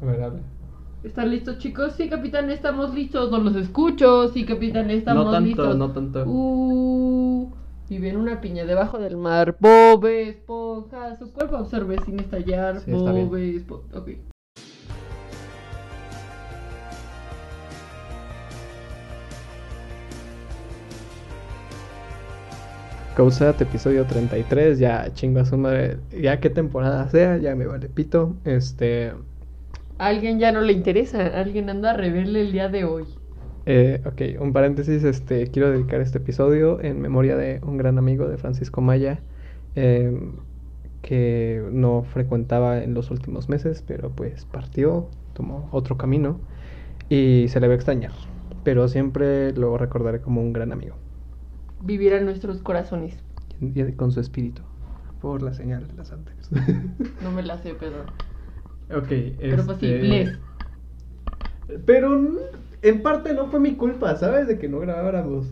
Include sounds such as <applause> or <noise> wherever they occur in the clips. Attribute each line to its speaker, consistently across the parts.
Speaker 1: A ver, habla.
Speaker 2: ¿Están listos, chicos? Sí, capitán, estamos listos. No los escucho. Sí, capitán, estamos
Speaker 1: no tanto,
Speaker 2: listos.
Speaker 1: no tanto.
Speaker 2: Uh, vive en una piña debajo del mar. Bob Esponja. Su cuerpo absorbe sin estallar.
Speaker 1: Sí,
Speaker 2: Bob. Esponja. Ok.
Speaker 1: Causat, episodio 33, ya chingo a su madre, ya qué temporada sea, ya me vale pito. Este,
Speaker 2: A alguien ya no le interesa. Alguien anda a reverle el día de hoy.
Speaker 1: eh, ok, un paréntesis, este, quiero dedicar este episodio en memoria de un gran amigo de Francisco Maya, em, que no frecuentaba en los últimos meses, pero pues partió, tomó otro camino y se le va a extrañar, pero siempre lo recordaré como un gran amigo.
Speaker 2: Vivirá en nuestros corazones.
Speaker 1: y con su espíritu, por la señal de las antes. <laughs>
Speaker 2: No me la sé, pero.
Speaker 1: Ok,
Speaker 2: Pero pues sí,
Speaker 1: este,
Speaker 2: bless.
Speaker 1: Pero n- en parte no fue mi culpa, ¿sabes? De que no grabáramos.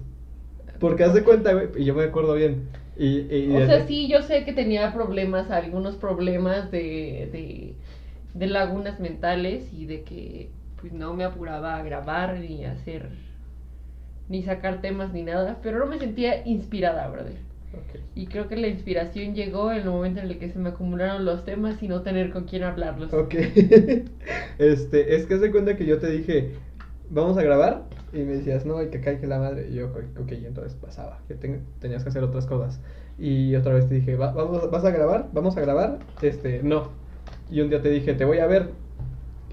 Speaker 1: Porque haz de cuenta, güey, y yo me acuerdo bien. Y, y- y
Speaker 2: O sea, sí, yo sé que tenía problemas, algunos problemas de, de, de lagunas mentales y de que pues no me apuraba a grabar ni a hacer ni sacar temas ni nada, pero no me sentía inspirada, brother.
Speaker 1: Ok.
Speaker 2: Y creo que la inspiración llegó en el momento en el que se me acumularon los temas y no tener con quién hablarlos.
Speaker 1: Ok. <laughs> este, es que de cuenta que yo te dije, vamos a grabar. Y me decías, no, hay que caer que la madre. Y yo, ok, y entonces pasaba. Que ten- tenías que hacer otras cosas. Y otra vez te dije, "Va- vamos, ¿vas a grabar? ¿Vamos a grabar? Este, no. Y un día te dije, te voy a ver.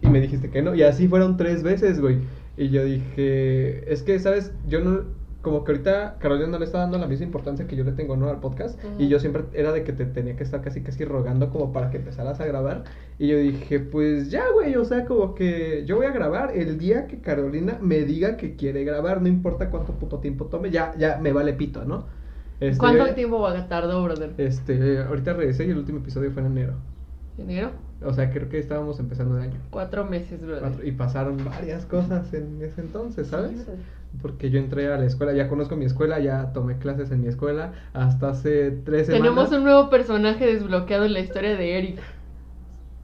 Speaker 1: Y me dijiste que no. Y así fueron tres veces, güey. Y yo dije, es que, ¿sabes? Yo no. Como que ahorita Carolina no le está dando la misma importancia que yo le tengo, ¿no? Al podcast. Y yo siempre era de que te tenía que estar casi casi rogando como para que empezaras a grabar. Y yo dije, pues ya, güey, o sea, como que yo voy a grabar el día que Carolina me diga que quiere grabar, no importa cuánto puto tiempo tome, ya, ya me vale pito, ¿no? Este,
Speaker 2: ¿Cuánto tiempo va a tardar, brother?
Speaker 1: Este, ahorita regresé y el último episodio fue en enero.
Speaker 2: ¿Enero?
Speaker 1: O sea, creo que estábamos empezando el año.
Speaker 2: Cuatro meses, brother.
Speaker 1: Cuatro- y pasaron varias cosas en ese entonces, ¿sabes?
Speaker 2: Sí.
Speaker 1: Porque yo entré a la escuela, ya conozco mi escuela, ya tomé clases en mi escuela, hasta hace tres semanas.
Speaker 2: Tenemos un nuevo personaje desbloqueado en la historia de Eric.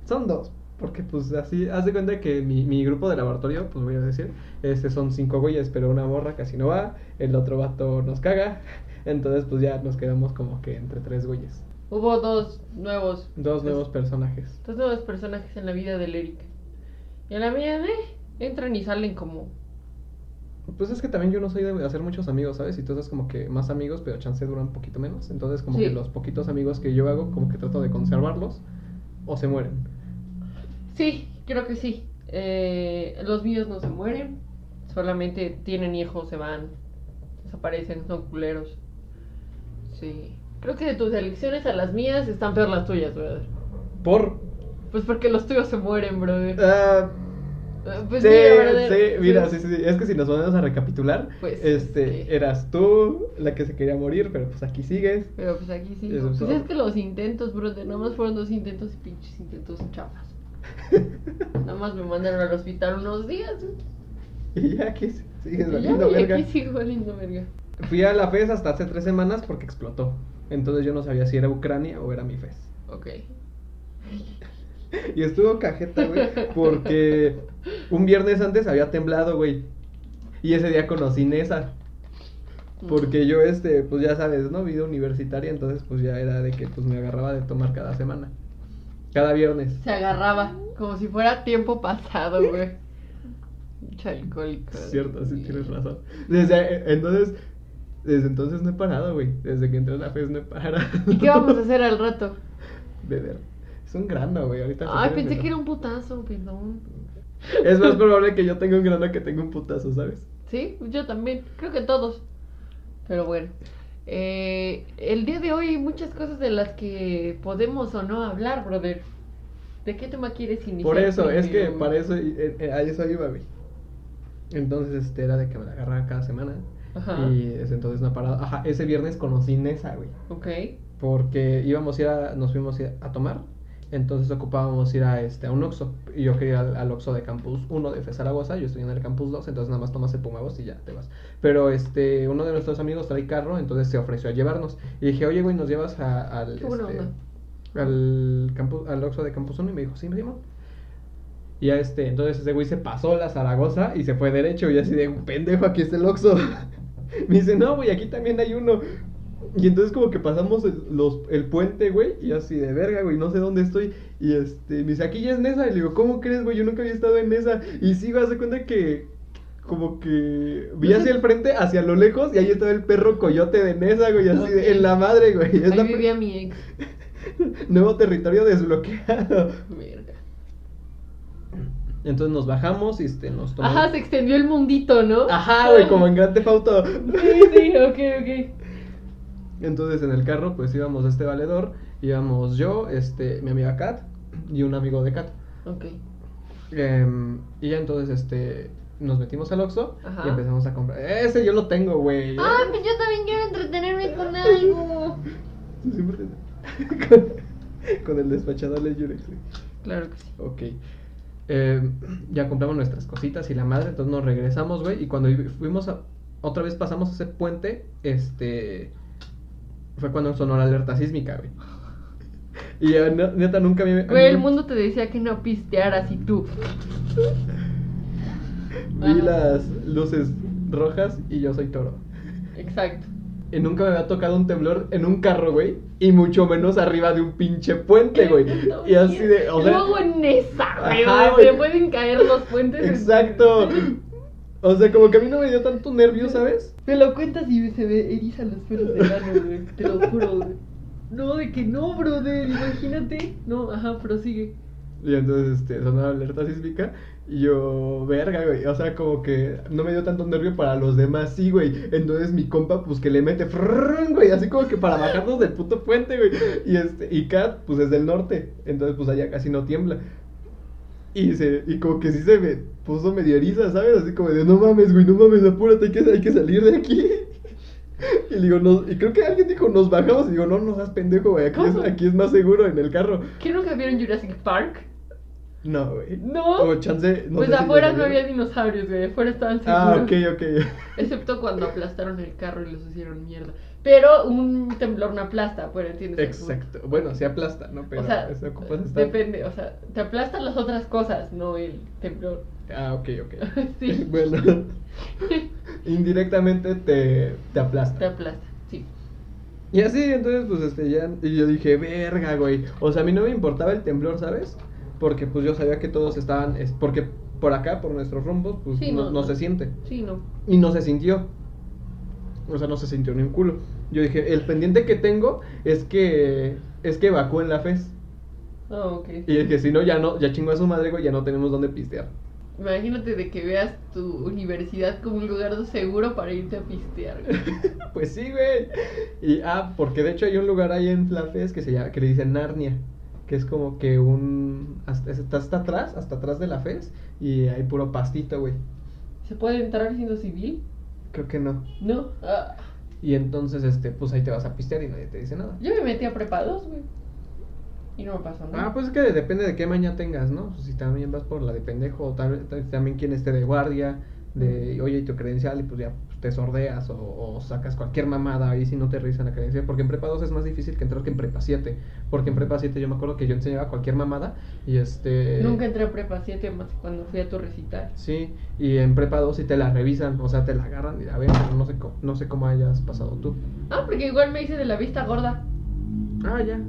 Speaker 1: Son dos, porque pues así, haz de cuenta que mi, mi grupo de laboratorio, pues voy a decir, este son cinco güeyes, pero una morra casi no va, el otro vato nos caga, <laughs> entonces pues ya nos quedamos como que entre tres güeyes.
Speaker 2: Hubo dos nuevos.
Speaker 1: Dos nuevos personajes.
Speaker 2: Dos nuevos personajes en la vida del Eric. Y en la mía, eh, entran y salen como.
Speaker 1: Pues es que también yo no soy de hacer muchos amigos, ¿sabes? Y tú haces como que más amigos, pero chance duran un poquito menos. Entonces como
Speaker 2: Sí.
Speaker 1: que los poquitos amigos que yo hago, como que trato de conservarlos o se mueren.
Speaker 2: Sí, creo que sí. Eh, los míos no se mueren. Solamente tienen hijos, se van. Desaparecen, son culeros. Sí. Creo que de tus elecciones a las mías están peor las tuyas, brother.
Speaker 1: Por...
Speaker 2: Pues porque los tuyos se mueren, brother.
Speaker 1: ah,
Speaker 2: Eh, Pues
Speaker 1: sí,
Speaker 2: mira, brother,
Speaker 1: sí, mira, sí,
Speaker 2: pues-
Speaker 1: sí, sí. Es que si nos ponemos a recapitular,
Speaker 2: Pues,
Speaker 1: este, eras tú la que se quería morir, pero pues aquí sigues.
Speaker 2: Pero pues aquí sí.
Speaker 1: Eso
Speaker 2: Pues
Speaker 1: es
Speaker 2: que los intentos, brother, nada más fueron dos intentos y pinches intentos chafas. <laughs> Nada más me mandaron al hospital unos días.
Speaker 1: y ya aquí sigues
Speaker 2: Y ya,
Speaker 1: valiendo
Speaker 2: y
Speaker 1: verga.
Speaker 2: aquí sigo valiendo verga.
Speaker 1: Fui a la FES hasta hace tres semanas porque explotó. Entonces yo no sabía si era Ucrania o era mi FES.
Speaker 2: Ok. <laughs>
Speaker 1: Y estuvo cajeta, güey, porque un viernes antes había temblado, güey. Y ese día conocí Nesa. Porque yo, este, pues ya sabes, ¿no? Vida universitaria, entonces pues ya era de que pues me agarraba de tomar cada semana. Cada viernes.
Speaker 2: Se agarraba, como si fuera tiempo pasado, güey.
Speaker 1: Es cierto, sí tienes razón. Desde entonces, desde entonces no he parado, güey. Desde que entré a la FES no he parado.
Speaker 2: ¿Y qué vamos a hacer al rato?
Speaker 1: Beber. Es un grano, güey. Ahorita
Speaker 2: Ay, pensé que era un putazo, perdón.
Speaker 1: Es más probable que yo tenga un grano que tenga un putazo, ¿sabes?
Speaker 2: Sí, yo también, creo que todos. Pero bueno, eh, el día de hoy hay muchas cosas de las que podemos o no hablar, brother. ¿De qué tema quieres iniciar?
Speaker 1: Por eso, es que para eso, eh, eh, a eso iba, güey. Entonces, este, era de que me la agarraba cada semana.
Speaker 2: Ajá.
Speaker 1: Y desde entonces no he parado. Ajá, ese viernes conocí Nesa, güey.
Speaker 2: Ok.
Speaker 1: Porque íbamos a ir a, nos fuimos a, ir a tomar. Entonces ocupábamos ir a, este, a un Oxxo. Y yo quería ir al, al Oxxo de Campus 1 de FE Zaragoza. Yo estoy en el Campus 2, entonces nada más tomas el Pumagos y ya te vas. Pero este, uno de nuestros amigos trae carro, entonces se ofreció a llevarnos. Y dije, oye, güey, ¿nos llevas a- al, este, al, campus, al Oxxo de Campus 1? Y me dijo, sí, me llamo. Y ya este, entonces ese güey se pasó la Zaragoza y se fue derecho. Y así de, pendejo, aquí está el Oxxo. <laughs> Me dice, no, güey, aquí también hay uno. Y entonces como que pasamos el, los, el puente, güey, y así de verga, güey, no sé dónde estoy. Y este, me dice, aquí ya es Nesa. Y le digo, ¿cómo crees, güey? Yo nunca había estado en Nesa. Y sí, me hace cuenta que como que vi hacia el frente, hacia lo lejos, y ahí estaba el perro coyote de Nesa, güey, así de, en la madre, güey. Es
Speaker 2: Ahí
Speaker 1: la
Speaker 2: vivía mi <laughs> ex.
Speaker 1: Nuevo territorio desbloqueado.
Speaker 2: Verga.
Speaker 1: Entonces nos bajamos y este, nos tomamos.
Speaker 2: Ajá, se extendió el mundito, ¿no?
Speaker 1: Ajá, güey, como en Grand Theft Auto.
Speaker 2: Sí, sí, ok, ok.
Speaker 1: Entonces en el carro, pues íbamos a este valedor, íbamos yo, este, mi amiga Kat y un amigo de Kat.
Speaker 2: Ok.
Speaker 1: Em, y ya entonces, este, nos metimos al Oxxo
Speaker 2: Ajá.
Speaker 1: y empezamos a comprar. Ese yo lo tengo, güey.
Speaker 2: Ah, pues yo también quiero entretenerme <laughs> con algo.
Speaker 1: Siempre <laughs> con, con el despachador de Yurex, güey.
Speaker 2: Claro que sí.
Speaker 1: Ok. Em, ya compramos nuestras cositas y la madre, entonces nos regresamos, güey. Y cuando fuimos a. Otra vez pasamos ese puente, este. Fue cuando sonó la alerta sísmica, güey. Y ya, no- neta, nunca me.
Speaker 2: Güey, el mundo te decía que no pistearas y tú.
Speaker 1: Vi las luces rojas y yo soy toro.
Speaker 2: Exacto.
Speaker 1: Y nunca me había tocado un temblor en un carro, güey. Y mucho menos arriba de un pinche puente, güey. Y así de. O sea,
Speaker 2: Luego en esa, güey.
Speaker 1: Güey.
Speaker 2: pueden caer los puentes. en-
Speaker 1: Exacto. O sea, como que a mí no me dio tanto nervio, ¿sabes?
Speaker 2: Me lo cuentas y se me erizan los pelos de gano, güey. Te lo juro, güey. No, de que no, brother. Imagínate. No, ajá, prosigue.
Speaker 1: Y entonces este, sonó la alerta sísmica. Y yo, verga, güey. O sea, como que no me dio tanto nervio para los demás, sí, güey. Entonces mi compa, pues que le mete, frrrrrn, güey. Así como que para bajarnos del puto puente, güey. Y, este, y Kat, pues es del norte. Entonces, pues allá casi no tiembla. Y, se, y como que sí se me puso medio eriza, ¿sabes? Así como de, no mames, güey, no mames, apúrate, hay que, hay que salir de aquí. <laughs> Y le digo, no, y creo que alguien dijo, nos bajamos. Y digo, no, no seas pendejo, güey, aquí es, aquí es más seguro en el carro.
Speaker 2: ¿Qué nunca vieron Jurassic Park?
Speaker 1: No, güey.
Speaker 2: No.
Speaker 1: O chance, no
Speaker 2: pues
Speaker 1: si
Speaker 2: afuera no había dinosaurios, güey. Afuera estaban seguros.
Speaker 1: Ah, ok, ok.
Speaker 2: Excepto cuando <laughs> aplastaron el carro y los hicieron mierda. Pero un temblor no aplasta, pues entiendes.
Speaker 1: Exacto. Bueno, sí aplasta, ¿no? Pero
Speaker 2: o sea,
Speaker 1: eso
Speaker 2: depende, o sea, te aplastan las otras cosas, no el temblor.
Speaker 1: Ah, ok, ok. <laughs>
Speaker 2: Sí. <laughs>
Speaker 1: bueno, <laughs> indirectamente te, te aplasta.
Speaker 2: Te aplasta, sí.
Speaker 1: Y así, entonces, pues, este, ya, y yo dije, verga, güey. O sea, a mí no me importaba el temblor, ¿sabes? Porque, pues, yo sabía que todos estaban, es, porque por acá, por nuestros rumbos, pues,
Speaker 2: Sí,
Speaker 1: no,
Speaker 2: no
Speaker 1: no. se siente.
Speaker 2: Sí, no.
Speaker 1: Y no se sintió. O sea, no se sintió ni un culo. Yo dije, el pendiente que tengo es que, es que evacúen la FES.
Speaker 2: Ah, ok.
Speaker 1: Y dije, si no, ya no, ya chingó a su madre, güey, ya no tenemos dónde pistear.
Speaker 2: Imagínate de que veas tu universidad como un lugar seguro para irte a pistear. güey. <laughs>
Speaker 1: pues sí, güey. Y, ah, porque de hecho hay un lugar ahí en la FES que se llama, que le dicen Narnia. Que es como que un, hasta, está hasta atrás, hasta atrás de la FES. Y hay puro pastito, güey.
Speaker 2: ¿Se puede entrar siendo civil?
Speaker 1: Creo que no.
Speaker 2: No. Ah,
Speaker 1: Y entonces, este, pues ahí te vas a pistear y nadie te dice nada.
Speaker 2: yo me metí a prepa 2, güey. Y no me pasó nada.
Speaker 1: Ah, pues es que depende de qué maña tengas, ¿no? Si también vas por la de pendejo, o tal, tal- también quien esté de guardia, de, oye, y tu credencial, y pues ya pues, te sordeas o, o sacas cualquier mamada ahí si no te revisan la credencial. Porque en prepa 2 es más difícil que entrar que en prepa 7. Porque en prepa 7 yo me acuerdo que yo enseñaba cualquier mamada y este...
Speaker 2: Nunca entré a prepa 7 más que cuando fui a tu recital.
Speaker 1: Sí, y en prepa 2 sí te la revisan, o sea, te la agarran y a ver, pero no sé, cómo, no sé cómo hayas pasado tú.
Speaker 2: Ah, porque igual me hice de la vista gorda.
Speaker 1: Ah, ya.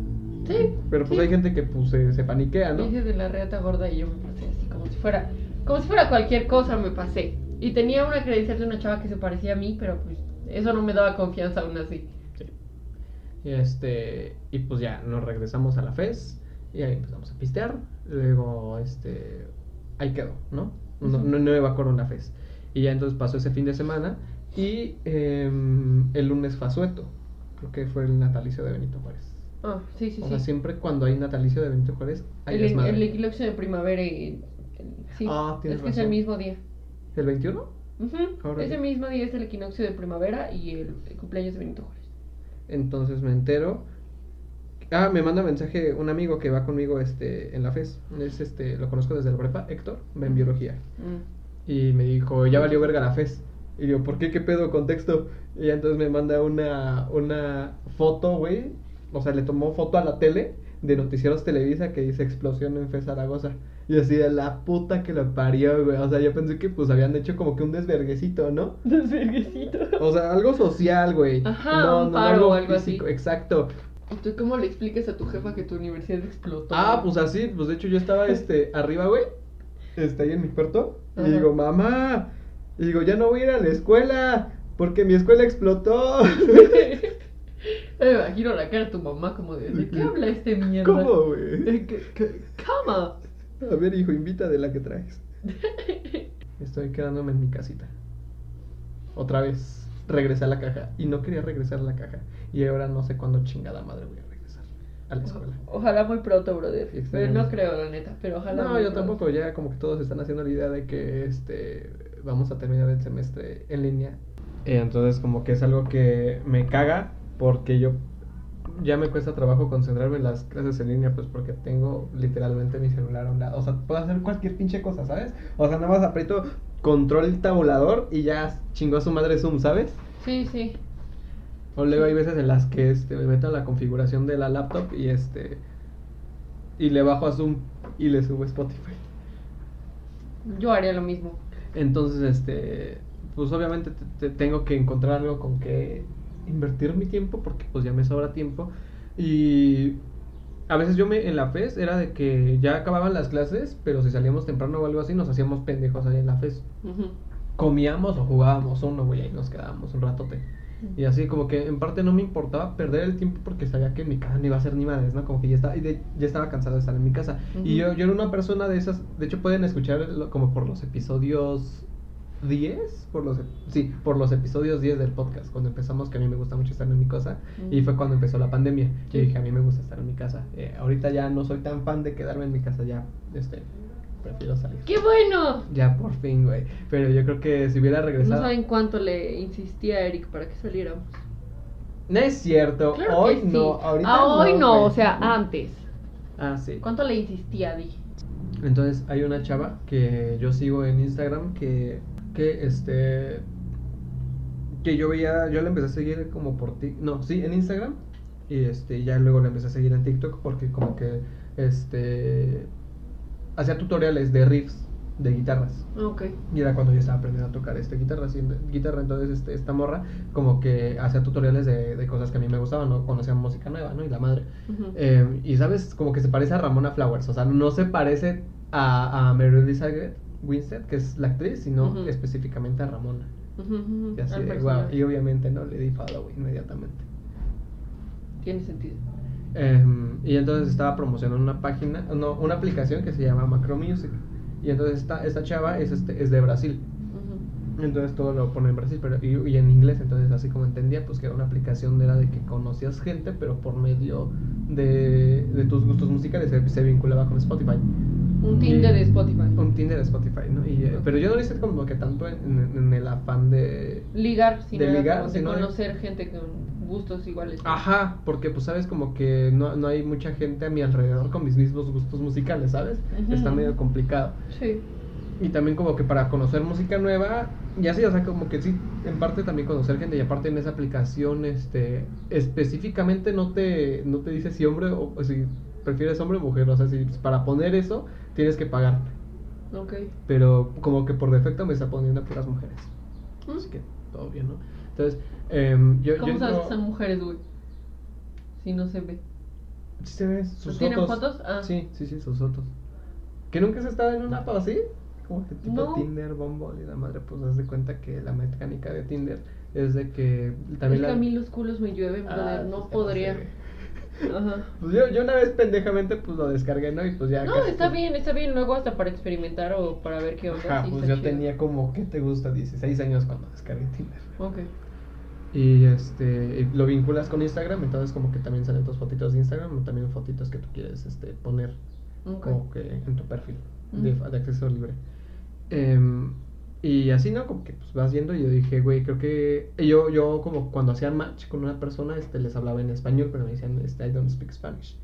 Speaker 2: Sí.
Speaker 1: Pero pues
Speaker 2: sí.
Speaker 1: hay gente que pues se, se paniquea, ¿no?
Speaker 2: Me hice de la reata gorda y yo me pasé así como si fuera, como si fuera cualquier cosa me pasé. Y tenía una credencial de una chava que se parecía a mí, pero pues eso no me daba confianza aún así.
Speaker 1: Sí. Y este, y pues ya nos regresamos a la FES y ahí empezamos a pistear. Luego, este, ahí quedó, ¿no? No,
Speaker 2: Ujú.
Speaker 1: no, no evacuaron la FES. Y ya entonces pasó ese fin de semana y em, el lunes fue asueto. Creo que fue el natalicio de Benito Juárez.
Speaker 2: Ah, sí, sí,
Speaker 1: o
Speaker 2: sí.
Speaker 1: sea, siempre cuando hay natalicio de Benito Juárez, hay
Speaker 2: el, el equinoccio de primavera y... Sí,
Speaker 1: Ah,
Speaker 2: es que es el
Speaker 1: razón.
Speaker 2: mismo día.
Speaker 1: ¿El 21?
Speaker 2: Ujú,
Speaker 1: Órale.
Speaker 2: Ese mismo día es el equinoccio de primavera y el, el cumpleaños de Benito Juárez.
Speaker 1: Entonces me entero. Ah, me manda mensaje un amigo que va conmigo este, en la FES. Es este, lo conozco desde la prepa, Héctor, va en biología.
Speaker 2: Mm.
Speaker 1: Y me dijo, ya valió verga la FES. Y digo, ¿por qué? ¿Qué pedo? Contexto. Y entonces me manda una, una foto, güey. O sea, le tomó foto a la tele de Noticieros Televisa que dice explosión en FES Zaragoza. Y así de la puta que lo parió, güey. O sea, yo pensé que pues habían hecho como que un desverguecito, ¿no?
Speaker 2: Desverguecito.
Speaker 1: O sea, algo social, güey.
Speaker 2: Ajá, un paro o algo así.
Speaker 1: Exacto.
Speaker 2: ¿Tú cómo le explicas a tu jefa que tu universidad explotó?
Speaker 1: Ah, pues así, pues de hecho yo estaba este <laughs> arriba, güey. Está ahí en mi cuarto. Y digo, mamá. Y digo, ya no voy a ir a la escuela. Porque mi escuela explotó. <laughs>
Speaker 2: Me imagino la cara de tu mamá como de, ¿de qué habla este mierda?
Speaker 1: ¿Cómo, güey?
Speaker 2: Eh, ¿qué- qué- ¿Cómo?
Speaker 1: A ver, hijo, invita de la que traes. <laughs> Estoy quedándome en mi casita. Otra vez. Regresé a la caja. Y no quería regresar a la caja. Y ahora no sé cuándo chingada madre voy a regresar a la escuela.
Speaker 2: Ojalá muy pronto, brother. Pero no creo, la neta. Pero ojalá.
Speaker 1: No,
Speaker 2: muy
Speaker 1: yo
Speaker 2: pronto.
Speaker 1: tampoco. Ya como que todos están haciendo la idea de que este vamos a terminar el semestre en línea. entonces como que es algo que me caga porque yo ya me cuesta trabajo concentrarme en las clases en línea pues porque tengo literalmente mi celular a un lado. O sea, puedo hacer cualquier pinche cosa, ¿sabes? O sea, nada más aprieto control tabulador y ya chingó a su madre Zoom, ¿sabes?
Speaker 2: Sí, sí.
Speaker 1: O luego hay veces en las que este, me meto a la configuración de la laptop y este y le bajo a Zoom y le subo Spotify.
Speaker 2: Yo haría lo mismo.
Speaker 1: Entonces, este, pues obviamente te- te- tengo que encontrar algo con que invertir mi tiempo porque pues ya me sobra tiempo y a veces yo me en la FES era de que ya acababan las clases, pero si salíamos temprano o algo así nos hacíamos pendejos ahí en la FES. Comíamos o jugábamos uno, güey, ahí nos quedábamos un ratote. Y así como que en parte no me importaba perder el tiempo porque sabía que en mi casa no iba a ser ni madres, ¿no? Como que ya estaba, y de- ya estaba cansado de estar en mi casa. Y yo, yo era una persona de esas, de hecho pueden escuchar como por los episodios 10, por los, sí, por los episodios 10 del podcast, cuando empezamos que a mí me gusta mucho estar en mi casa y
Speaker 2: Ujú.
Speaker 1: fue cuando empezó la pandemia.
Speaker 2: Sí.
Speaker 1: Y dije, a mí me gusta estar en mi casa. Eh, ahorita ya no soy tan fan de quedarme en mi casa, ya, este, prefiero salir.
Speaker 2: ¡Qué bueno!
Speaker 1: Ya por fin, güey. Pero yo creo que si hubiera
Speaker 2: No
Speaker 1: regresado...
Speaker 2: saben cuánto le insistía a Eric para que saliéramos.
Speaker 1: No es cierto,
Speaker 2: Claro
Speaker 1: hoy
Speaker 2: que sí.
Speaker 1: no, ahorita
Speaker 2: Ah, hoy no, o sea, antes.
Speaker 1: Ah, sí.
Speaker 2: ¿Cuánto le insistía, Di?
Speaker 1: Entonces hay una chava que yo sigo en Instagram que, que este, que yo veía, yo la empecé a seguir como por ti, no, sí, en Instagram y este, ya luego la empecé a seguir en TikTok porque como que, este, hacía tutoriales de riffs de guitarras.
Speaker 2: Ok.
Speaker 1: Y era cuando yo estaba aprendiendo a tocar este guitarra, así, guitarra, entonces este, esta morra como que hacía tutoriales de, de cosas que a mí me gustaban, ¿no? Conocía música nueva, ¿no? Y la madre. Eh, y sabes, como que se parece a Ramona Flowers, o sea, no se parece a, a Mary Elizabeth Winstead, que es la actriz, sino específicamente a Ramona. Y así, de, wow, y obviamente no le di follow inmediatamente.
Speaker 2: Tiene sentido.
Speaker 1: Em, y entonces estaba promocionando una página, no, una aplicación que se llama Macro Music. Y entonces esta, esta chava es, este, es de Brasil. Entonces todo lo pone en Brasil pero, y, y en inglés. Entonces, así como entendía, pues que era una aplicación de, era de que conocías gente, pero por medio de, de tus gustos musicales se, se vinculaba con Spotify.
Speaker 2: Un Tinder de Spotify.
Speaker 1: Un Tinder de Spotify, ¿no? Y, eh, pero yo no lo hice como que tanto en, en- en el afán de.
Speaker 2: Ligar, sino
Speaker 1: De ligar,
Speaker 2: de conocer gente con gustos iguales.
Speaker 1: Ajá, porque pues sabes como que no, no hay mucha gente a mi alrededor con mis mismos gustos musicales, ¿sabes? Está medio complicado.
Speaker 2: Sí.
Speaker 1: Y también como que para conocer música nueva, y así, o sea, como que sí, en parte también conocer gente, y aparte en esa aplicación, este, específicamente no te, no te dice si hombre o, o si prefieres hombre o mujer, o sea, si para poner eso tienes que pagar,
Speaker 2: Ok.
Speaker 1: pero como que por defecto me está poniendo a puras mujeres,
Speaker 2: ¿Mm?
Speaker 1: así que todo bien, ¿no? Entonces, em, yo,
Speaker 2: ¿Cómo
Speaker 1: yo
Speaker 2: sabes
Speaker 1: no-
Speaker 2: que son mujeres, güey? Si no se ve.
Speaker 1: Sí se ve, sus
Speaker 2: ¿Tienen
Speaker 1: fotos.
Speaker 2: fotos? Ah.
Speaker 1: Sí, sí, sí, sus fotos. ¿Que nunca has estado en una app así? Como que tipo
Speaker 2: No.
Speaker 1: Tinder, Bumble y la madre, pues haz de cuenta que la mecánica de Tinder es de que también
Speaker 2: es que
Speaker 1: la...
Speaker 2: a mí los culos me llueven,
Speaker 1: Ah,
Speaker 2: no podría. Ajá.
Speaker 1: Pues yo, yo una vez pendejamente pues lo descargué, ¿no? Y pues ya
Speaker 2: No,
Speaker 1: casi
Speaker 2: está bien, está bien. Luego hasta para experimentar o para ver qué onda.
Speaker 1: Ajá,
Speaker 2: sí,
Speaker 1: pues yo
Speaker 2: chido.
Speaker 1: tenía como, ¿qué te gusta? 16 años cuando descargué Tinder.
Speaker 2: Ok.
Speaker 1: Y este, y lo vinculas con Instagram, entonces como que también salen tus fotitos de Instagram, o también fotitos que tú quieres este, poner como que en tu perfil
Speaker 2: Mm.
Speaker 1: de, de acceso libre. Em, y así, ¿no? Como que pues vas viendo y yo dije, güey, creo que yo, yo como cuando hacía match con una persona, este, les hablaba en español, pero me decían, este, I don't speak Spanish.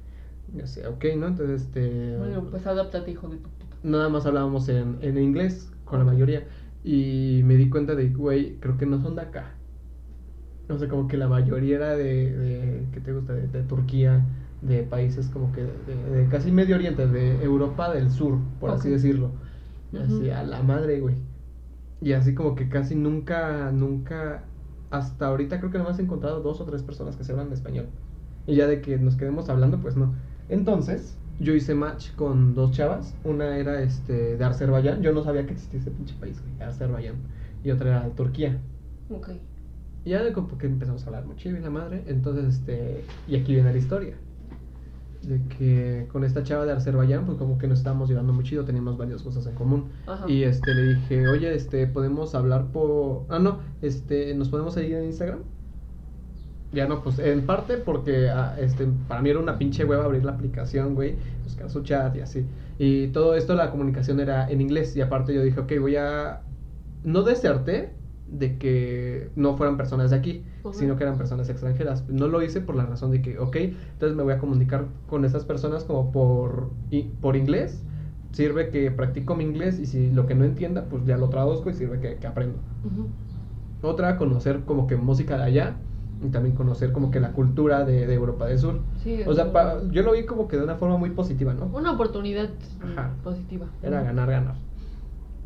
Speaker 1: Y yo sé, ok, ¿no? Entonces, este...
Speaker 2: Bueno, pues adáptate, hijo de tu puta.
Speaker 1: Nada más hablábamos en, en inglés con la mayoría. Y me di cuenta de, güey, creo que no son de acá. No sé, como que la mayoría era de, de ¿qué te gusta? De, de Turquía, de países como que de, de casi Medio Oriente, de Europa del Sur, por así decirlo. Así
Speaker 2: Ujú.
Speaker 1: a la madre, güey. Y así como que casi nunca, nunca, hasta ahorita creo que nomás he encontrado dos o tres personas que se hablan español. Y ya de que nos quedemos hablando, pues no. Entonces, yo hice match con dos chavas. Una era este de Azerbaiyán. Yo no sabía que existía ese pinche país, güey, Azerbaiyán. Y otra era de Turquía.
Speaker 2: Ok.
Speaker 1: Y ya de como que empezamos a hablar muy chido y la madre. Entonces, este. Y aquí viene la historia. De que con esta chava de Azerbaiyán, pues como que nos estábamos llevando muy chido, teníamos varias cosas en común.
Speaker 2: Ajá.
Speaker 1: Y este le dije, oye, este, podemos hablar por. Ah, no, este, nos podemos seguir en Instagram. Ya no, pues en parte porque ah, este, para mí era una pinche hueva abrir la aplicación, güey, buscar su chat y así. Y todo esto, la comunicación era en inglés. Y aparte yo dije, ok, voy a. No deserté de que no fueran personas de aquí, Sino que eran personas extranjeras. No lo hice por la razón de que, ok, entonces me voy a comunicar con estas personas como por, y- por inglés. Sirve que practico mi inglés y si lo que no entienda, pues ya lo traduzco y sirve que, que aprendo.
Speaker 2: Ujú.
Speaker 1: Otra, conocer como que música de allá y también conocer como que la cultura de, de Europa del Sur.
Speaker 2: Sí,
Speaker 1: O sea, pa- yo lo vi como que de una forma muy positiva, ¿no?
Speaker 2: Una oportunidad
Speaker 1: Ajá.
Speaker 2: positiva.
Speaker 1: Era ganar, ganar.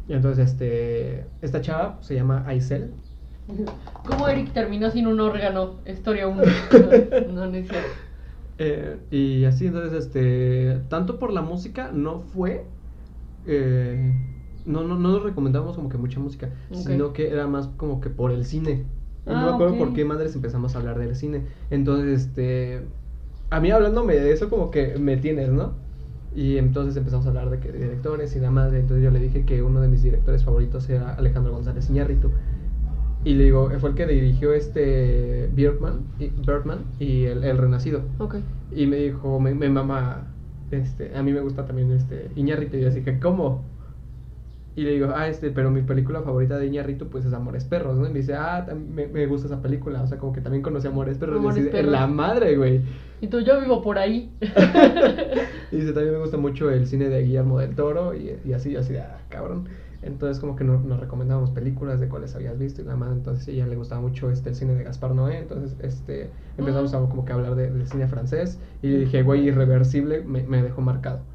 Speaker 1: Y entonces, este, esta chava se llama Aisel. <laughs>
Speaker 2: ¿Cómo Eric terminó sin un órgano? Historia 1. <laughs> no, no es cierto.
Speaker 1: Eh, y así, entonces, este, tanto por la música no fue, eh, no, no, no nos recomendamos como que mucha música, sino que era más como que por el cine. Y no
Speaker 2: Ah,
Speaker 1: me acuerdo
Speaker 2: ok.
Speaker 1: por qué madres empezamos a hablar del cine. Entonces, este, a mí hablándome de eso como que me tienes, ¿no? Y entonces empezamos a hablar de que de directores y la madre. Entonces yo le dije que uno de mis directores favoritos era Alejandro González Iñárritu. Y le digo, fue el que dirigió este Birdman y, Birdman y el, el Renacido.
Speaker 2: Ok.
Speaker 1: Y me dijo, me, me mama, este, a mí me gusta también este Iñárritu. Y yo así que, ¿cómo? Y le digo, ah, este, pero mi película favorita de Iñárritu pues es Amores Perros, ¿no? Y me dice, ah, me, me gusta esa película. O sea, como que también conocí Amores Perros.
Speaker 2: Amores
Speaker 1: y dice,
Speaker 2: Perros.
Speaker 1: la madre, güey.
Speaker 2: Y tú, yo vivo por ahí. <laughs>
Speaker 1: Y dice, también me gusta mucho el cine de Guillermo del Toro y, y así, yo así, ah, cabrón. Entonces como que no- nos recomendábamos películas de cuáles habías visto y la madre, entonces ella le gustaba mucho este, el cine de Gaspar Noé, entonces este, empezamos a como que hablar de- del cine francés y le dije, güey, irreversible, me, me dejó marcado.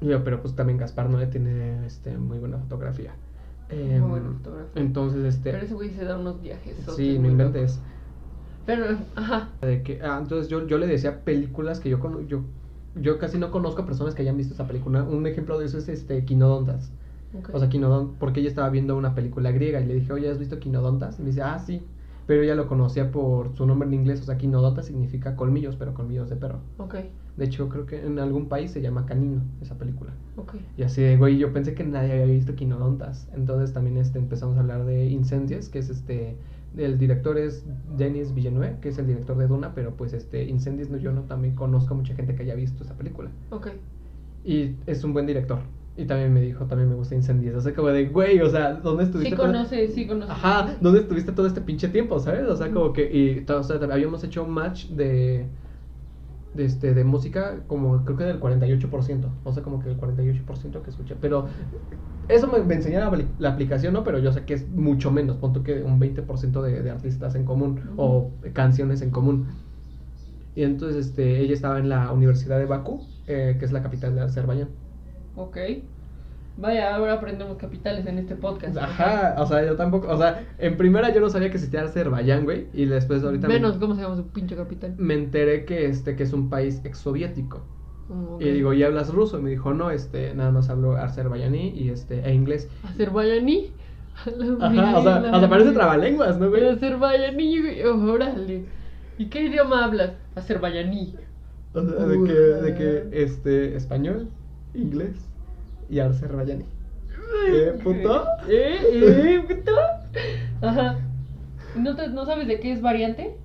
Speaker 1: Y yo, pero pues también Gaspar Noé tiene este, muy buena fotografía. Em,
Speaker 2: buena fotografía.
Speaker 1: Entonces, este...
Speaker 2: Pero ese güey se da unos viajes.
Speaker 1: Sí, no
Speaker 2: muy
Speaker 1: inventes.
Speaker 2: Pero, ajá.
Speaker 1: De que, ah, entonces yo, yo le decía películas que yo, yo yo casi no conozco a personas que hayan visto esa película. Un ejemplo de eso es este Quinodontas. O sea, Quinodon, porque ella estaba viendo una película griega y le dije, oye, ¿has visto Quinodontas? Y me dice, ah, sí. Pero ella lo conocía por su nombre en inglés. O sea, Quinodontas significa colmillos, pero colmillos de perro.
Speaker 2: Ok,
Speaker 1: De hecho, creo que en algún país se llama Canino esa película.
Speaker 2: ok.
Speaker 1: Y así de, güey, yo pensé que nadie había visto Quinodontas. Entonces también este, empezamos a hablar de Incendies, que es este. El director es Denis Villeneuve, que es el director de Duna, pero pues este Incendies no, yo no también conozco a mucha gente que haya visto esa película.
Speaker 2: Ok.
Speaker 1: Y es un buen director. Y también me dijo, también me gusta Incendies. O sea, como de, güey, o sea, ¿dónde estuviste?
Speaker 2: Sí
Speaker 1: todo-
Speaker 2: conoce, sí conoce.
Speaker 1: Ajá, ¿dónde estuviste todo este pinche tiempo, sabes? O sea, como que, y, o sea, habíamos hecho un match de, de, este, de música como creo que del 48%, o sea, como que el 48% que escuché, pero eso me, me enseñó la, apli- la aplicación, ¿no? Pero yo sé que es mucho menos, punto que un 20% de, de artistas en común o canciones en común. Y entonces, este, ella estaba en la Universidad de Bakú, eh, que es la capital de Azerbaiyán.
Speaker 2: Ok. Vaya, ahora aprendemos capitales en este podcast.
Speaker 1: Ajá, o sea, yo tampoco, o sea, en primera yo no sabía que existía Azerbaiyán, güey, y después ahorita me-
Speaker 2: Menos, ¿cómo se llama su pinche capital?
Speaker 1: me enteré que este que es un país exsoviético.
Speaker 2: Mm, ok.
Speaker 1: Y digo, ¿y hablas ruso? Y me dijo, no, este, nada más hablo azerbaiyaní y este, e inglés.
Speaker 2: Azerbayaní.
Speaker 1: Ajá, o sea, hasta parece trabalenguas, ¿no, güey?
Speaker 2: Azerbayaní, güey. Órale. ¿Y qué idioma hablas?
Speaker 1: O sea, de que, de que, este, español, inglés y azerbaiyaní. ¿Eh, puto?
Speaker 2: ¿Eh? ¿Eh, puto? Ajá. ¿No, te- ¿No sabes de qué es variante?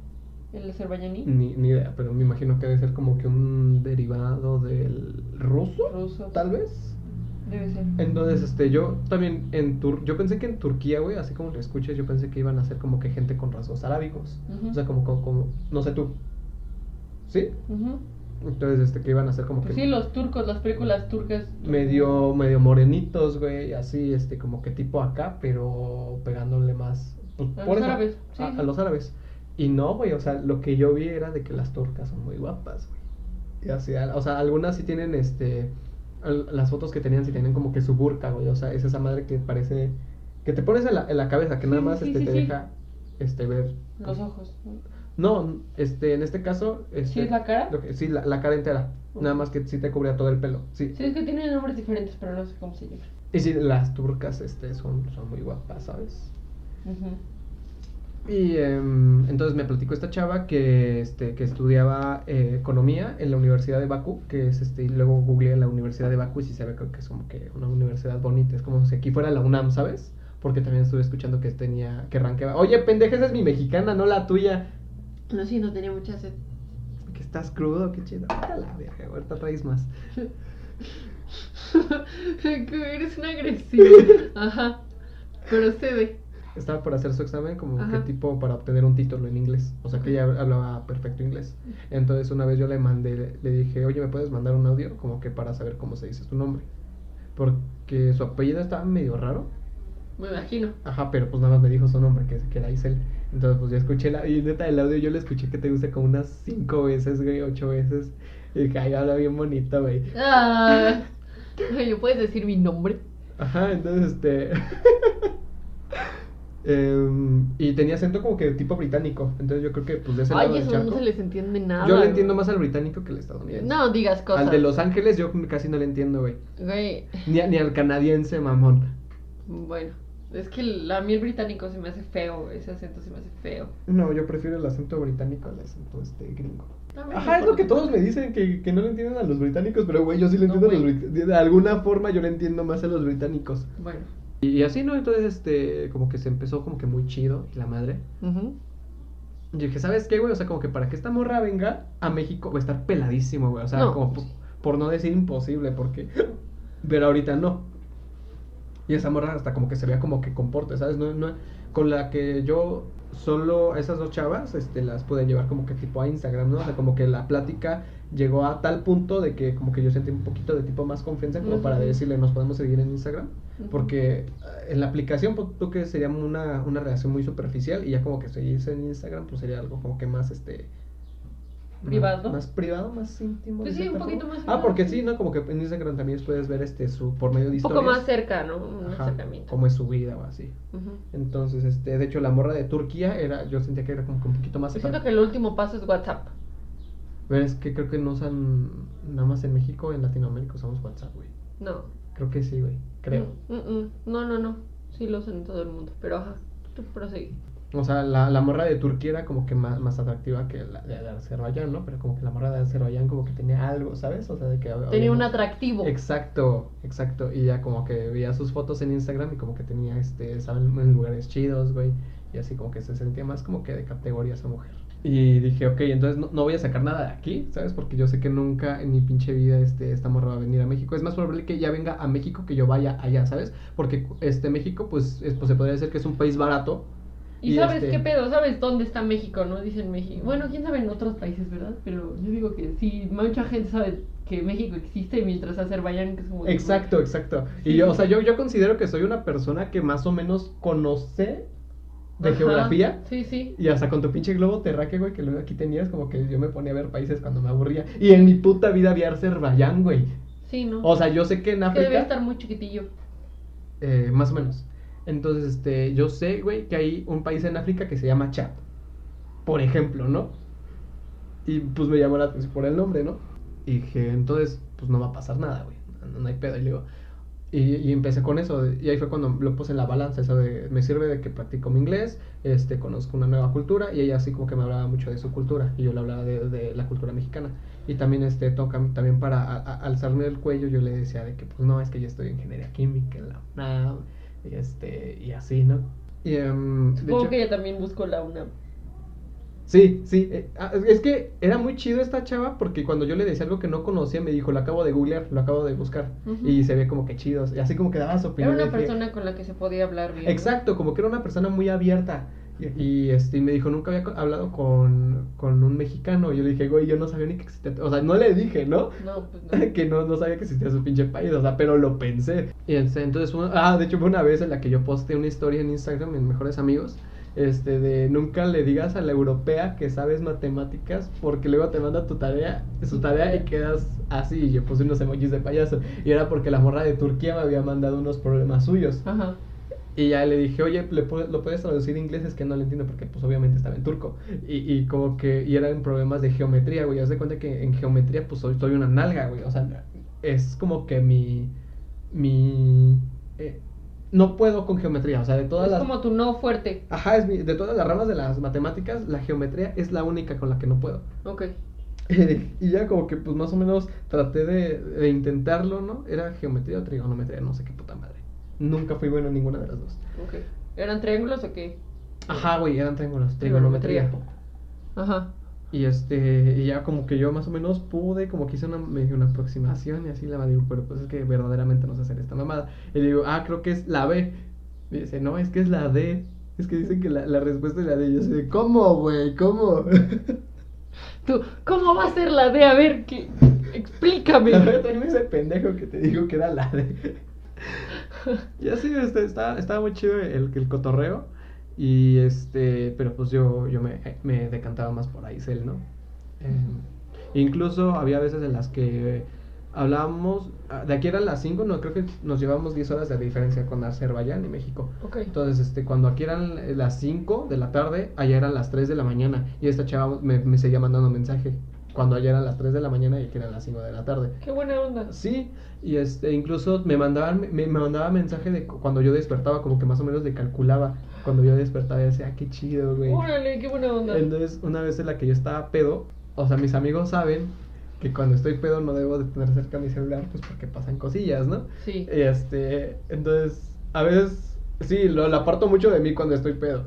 Speaker 2: El azerbayaní.
Speaker 1: Ni, ni idea, pero me imagino que debe ser como que un derivado del ruso,
Speaker 2: Ruso.
Speaker 1: tal vez.
Speaker 2: Debe ser.
Speaker 1: Entonces, este, yo también en Tur yo pensé que en Turquía, güey, así como lo escuchas, yo pensé que iban a ser como que gente con rasgos arábicos. O sea, como, como, como- no sé tú. ¿Sí?
Speaker 2: Ujú.
Speaker 1: Entonces, este, que iban a ser como
Speaker 2: Pues
Speaker 1: que
Speaker 2: sí, los turcos, las películas turcas.
Speaker 1: medio, medio morenitos, güey, así, este, como que tipo acá, pero pegándole más. pues,
Speaker 2: A
Speaker 1: por
Speaker 2: los
Speaker 1: eso,
Speaker 2: árabes, sí.
Speaker 1: A, a los árabes. Y no, güey, o sea, lo que yo vi era de que las turcas son muy guapas, güey. Y así, o sea, algunas sí tienen este. Las fotos que tenían sí tienen como que su burka, güey. O sea, es esa madre que parece. Que te pones en la, en la cabeza, que
Speaker 2: Sí,
Speaker 1: nada más este, te deja este, ver.
Speaker 2: Los ojos.
Speaker 1: No, este, en este caso. Este,
Speaker 2: ¿Sí es la cara?
Speaker 1: lo que- sí, la, la cara entera. Nada más que sí te cubría todo el pelo. Sí.
Speaker 2: Sí, es que tienen nombres diferentes, pero no sé cómo se llaman.
Speaker 1: Y sí, las turcas este, son, son muy guapas, ¿sabes? Y em, entonces me platicó esta chava que, este, que estudiaba eh, economía en la Universidad de Bakú, que es este, y luego googleé la Universidad de Bakú y sí se ve que es como que una universidad bonita, es como si aquí fuera la UNAM, ¿sabes? Porque también estuve escuchando que tenía, que ranqueaba. Oye, pendeja, esa es mi mexicana, no la tuya.
Speaker 2: No, sí, no tenía mucha sed.
Speaker 1: Que estás crudo, qué chido. Vete a la verga, ahorita traes más. <laughs>
Speaker 2: que eres un agresivo. Ajá. Pero cede.
Speaker 1: Estaba por hacer su examen como que
Speaker 2: Ajá.
Speaker 1: tipo para obtener un título en inglés. O sea que ella hablaba perfecto inglés. Entonces una vez yo le mandé, le dije, oye, ¿me puedes mandar un audio? Como que para saber cómo se dice tu nombre. Porque su apellido estaba medio raro.
Speaker 2: Me imagino.
Speaker 1: Ajá, pero pues nada más me dijo su nombre, que, que era Isel. Entonces pues yo escuché la, y neta el audio yo lo escuché que te gusta como unas cinco veces, güey, ocho veces. Y dije, ay, habla bien bonito, güey.
Speaker 2: Ah. Oye, ¿puedes decir mi nombre?
Speaker 1: Ajá, entonces este. <laughs> em, y tenía acento como que tipo británico. Entonces yo creo que pues de ese lado
Speaker 2: Ay,
Speaker 1: del
Speaker 2: eso
Speaker 1: charco.
Speaker 2: no se les entiende nada.
Speaker 1: yo le entiendo más al británico que al estadounidense.
Speaker 2: No digas cosas.
Speaker 1: Al de Los Ángeles yo casi no le entiendo, güey.
Speaker 2: Güey,
Speaker 1: Ni, ni al canadiense, mamón.
Speaker 2: bueno. Es que el- a mí el británico se me hace feo, ese acento se me hace feo.
Speaker 1: No, yo prefiero el acento británico al acento este gringo. Ajá, es lo que todos me dicen, que, que no le entienden a los británicos, pero güey, yo sí le
Speaker 2: No,
Speaker 1: entiendo a los británicos. De alguna forma yo le entiendo más a los británicos.
Speaker 2: Bueno.
Speaker 1: Y, y así, ¿no? Entonces, este, como que se empezó como que muy chido, y la madre.
Speaker 2: Ujú.
Speaker 1: Y dije, ¿sabes qué, güey? O sea, como que para que esta morra venga a México va a estar peladísimo, güey. O sea,
Speaker 2: No.
Speaker 1: como por, por no decir imposible, porque... Pero ahorita no. Y esa morra hasta como que se vea como que comporte, ¿sabes? No, no, con la que yo solo esas dos chavas este, las pude llevar como que tipo a Instagram, ¿no? O sea, como que la plática llegó a tal punto de que como que yo sentí un poquito de tipo más confianza como para decirle, nos podemos seguir en Instagram. Porque eh, en la aplicación, pues, tú que sería una, una relación muy superficial y ya como que seguirse en Instagram, pues sería algo como que más, este...
Speaker 2: Privado.
Speaker 1: Más, más privado, más íntimo.
Speaker 2: Pues sí, un poquito
Speaker 1: forma.
Speaker 2: más
Speaker 1: Ah, porque
Speaker 2: sí.
Speaker 1: ¿no? Como que en Instagram también puedes ver este su por medio de
Speaker 2: Un
Speaker 1: historias.
Speaker 2: poco más cerca, ¿no? Un
Speaker 1: Ajá,
Speaker 2: acercamiento.
Speaker 1: cómo es su vida o así.
Speaker 2: Ujú.
Speaker 1: Entonces, este, de hecho, la morra de Turquía era, yo sentía que era como que un poquito más
Speaker 2: Yo siento que el último paso es WhatsApp.
Speaker 1: Pero es que creo que no usan nada más en México, en Latinoamérica usamos WhatsApp, güey.
Speaker 2: No.
Speaker 1: Creo que sí, güey. Creo.
Speaker 2: Mm, mm, mm. No, no, no. Sí lo usan en todo el mundo. Pero ajá, proseguí.
Speaker 1: O sea, la, la morra de Turquía era como que más, más atractiva que la de, Azerbaiyán, ¿no? Pero como que la morra de Azerbaiyán como que tenía algo, ¿sabes? O sea, de que...
Speaker 2: Tenía un atractivo.
Speaker 1: Exacto, exacto. Y ya como que veía sus fotos en Instagram y como que tenía, este, estaba en lugares chidos, güey. Y así como que se sentía más como que de categoría esa mujer. Y dije, ok, entonces no, no voy a sacar nada de aquí, ¿sabes? Porque yo sé que nunca en mi pinche vida este, esta morra va a venir a México. Es más probable que ella venga a México que yo vaya allá, ¿sabes? Porque este México, pues, es- pues se podría decir que es un país barato.
Speaker 2: Y, sabes
Speaker 1: este,
Speaker 2: qué pedo, sabes dónde está México, ¿no? Dicen México. Bueno, quién sabe en otros países, ¿verdad? Pero yo digo que sí, mucha gente sabe que México existe mientras Azerbaiyán, que es como...
Speaker 1: Exacto, exacto. Y yo, o sea, yo, yo considero que soy una persona que más o menos conoce de
Speaker 2: Ajá,
Speaker 1: geografía.
Speaker 2: Sí, sí.
Speaker 1: Y hasta con tu pinche globo terráqueo, güey, que luego aquí tenías, como que yo me ponía a ver países cuando me aburría. Y en mi puta vida vi a Azerbaiyán, güey.
Speaker 2: Sí, ¿no?
Speaker 1: O sea, yo sé que en
Speaker 2: Es que debe
Speaker 1: África,
Speaker 2: estar muy chiquitillo.
Speaker 1: eh, más o menos. Entonces, este, yo sé, güey, que hay un país en África que se llama Chad. Por ejemplo, ¿no? Y pues me llamó la atención por el nombre, ¿no? Y dije, entonces, pues no va a pasar nada, güey. No, hay pedo. Y le digo, y, empecé con eso. Y ahí fue cuando lo puse en la balanza. Eso de, me sirve de que practico mi inglés, este, conozco una nueva cultura. Y ella así como que me hablaba mucho de su cultura. Y yo le hablaba de, la cultura mexicana. Y también, este, toca, también para alzarme el cuello, yo le decía de que, pues no, es que yo estoy en ingeniería química en la. Y, este, y así, ¿no? Y, de
Speaker 2: Supongo
Speaker 1: hecho-
Speaker 2: que ella también buscó la UNAM.
Speaker 1: Sí, sí. eh, ah, es- que era muy chido esta chava porque cuando yo le decía algo que no conocía, me dijo, lo acabo de googlear, lo acabo de buscar. Y se ve como que chido. Y así como que daba su
Speaker 2: Era
Speaker 1: opinión.
Speaker 2: una
Speaker 1: y dije,
Speaker 2: persona con la que se podía hablar bien. ¿no?
Speaker 1: Exacto, como que era una persona muy abierta. Y, este, me dijo, nunca había hablado con, con un mexicano. Y yo le dije, güey, yo no sabía ni que existía. O sea, no le dije, ¿no?
Speaker 2: No, pues no. <laughs>
Speaker 1: que no, no sabía que existía su pinche país, o sea, pero lo pensé. Y este, entonces, ah, de hecho fue una vez en la que yo posté una historia en Instagram en Mejores Amigos este, de nunca le digas a la europea que sabes matemáticas porque luego te manda tu tarea, su tarea y quedas así. Y yo puse unos emojis de payaso. Y era porque la morra de Turquía me había mandado unos problemas suyos.
Speaker 2: Ajá.
Speaker 1: Y ya le dije, oye, ¿le ¿lo puedes traducir en inglés? Es que no lo entiendo porque pues obviamente estaba en turco. Y, y como que, y eran problemas de geometría, güey. Haz de cuenta que en geometría pues soy, soy una nalga, güey. O sea, es como que mi, mi, eh, no puedo con geometría. O sea, de todas
Speaker 2: Es
Speaker 1: las...
Speaker 2: como tu no fuerte.
Speaker 1: Ajá, es mi- de todas las ramas de las matemáticas, la geometría es la única con la que no puedo.
Speaker 2: Ok. <laughs>
Speaker 1: y ya como que pues más o menos traté de, de intentarlo, ¿no? Era geometría o trigonometría, no sé qué puta madre. Nunca fui bueno en ninguna de las dos.
Speaker 2: ¿Eran triángulos o qué?
Speaker 1: Ajá, güey, eran triángulos, trigonometría.
Speaker 2: Ajá.
Speaker 1: Y este, y ya como que yo más o menos pude, como que hice una, medio una aproximación y así la digo, pero pues es que verdaderamente no sé hacer esta mamada. Y le digo, ah, creo que es la B. Y dice, no, es que es la D. Es que dicen que la, la respuesta es la D. Y yo de, ¿cómo, güey? ¿Cómo? <laughs>
Speaker 2: Tú, ¿cómo va a ser la D? A ver, ¿qué? Explícame. <laughs>
Speaker 1: También ese pendejo que te dijo que era la D. y así, este, estaba, estaba muy chido el, el cotorreo. Y este, pero pues yo, yo me, me decantaba más por Aisel, ¿no? Eh, incluso había veces en las que hablábamos, ah, de aquí eran las 5, no, creo que nos llevamos 10 horas de diferencia con Azerbaiyán y México. Entonces, este, cuando aquí eran las 5 de la tarde, allá eran las 3 de la mañana. Y esta chava me, me seguía mandando mensaje. Cuando allá eran las 3 de la mañana y aquí eran las 5 de la tarde.
Speaker 2: Qué buena onda.
Speaker 1: Sí, y este, incluso me mandaban, me, me mandaba mensaje de cu- cuando yo despertaba, como que más o menos le calculaba. Cuando yo despertaba y decía, ah, qué chido, güey.
Speaker 2: Órale, qué buena onda.
Speaker 1: Entonces, una vez en la que yo estaba pedo, o sea, mis amigos saben que cuando estoy pedo no debo de tener cerca mi celular, pues porque pasan cosillas, ¿no?
Speaker 2: Sí.
Speaker 1: Y este, entonces, a veces, sí, lo, lo aparto mucho de mí cuando estoy pedo.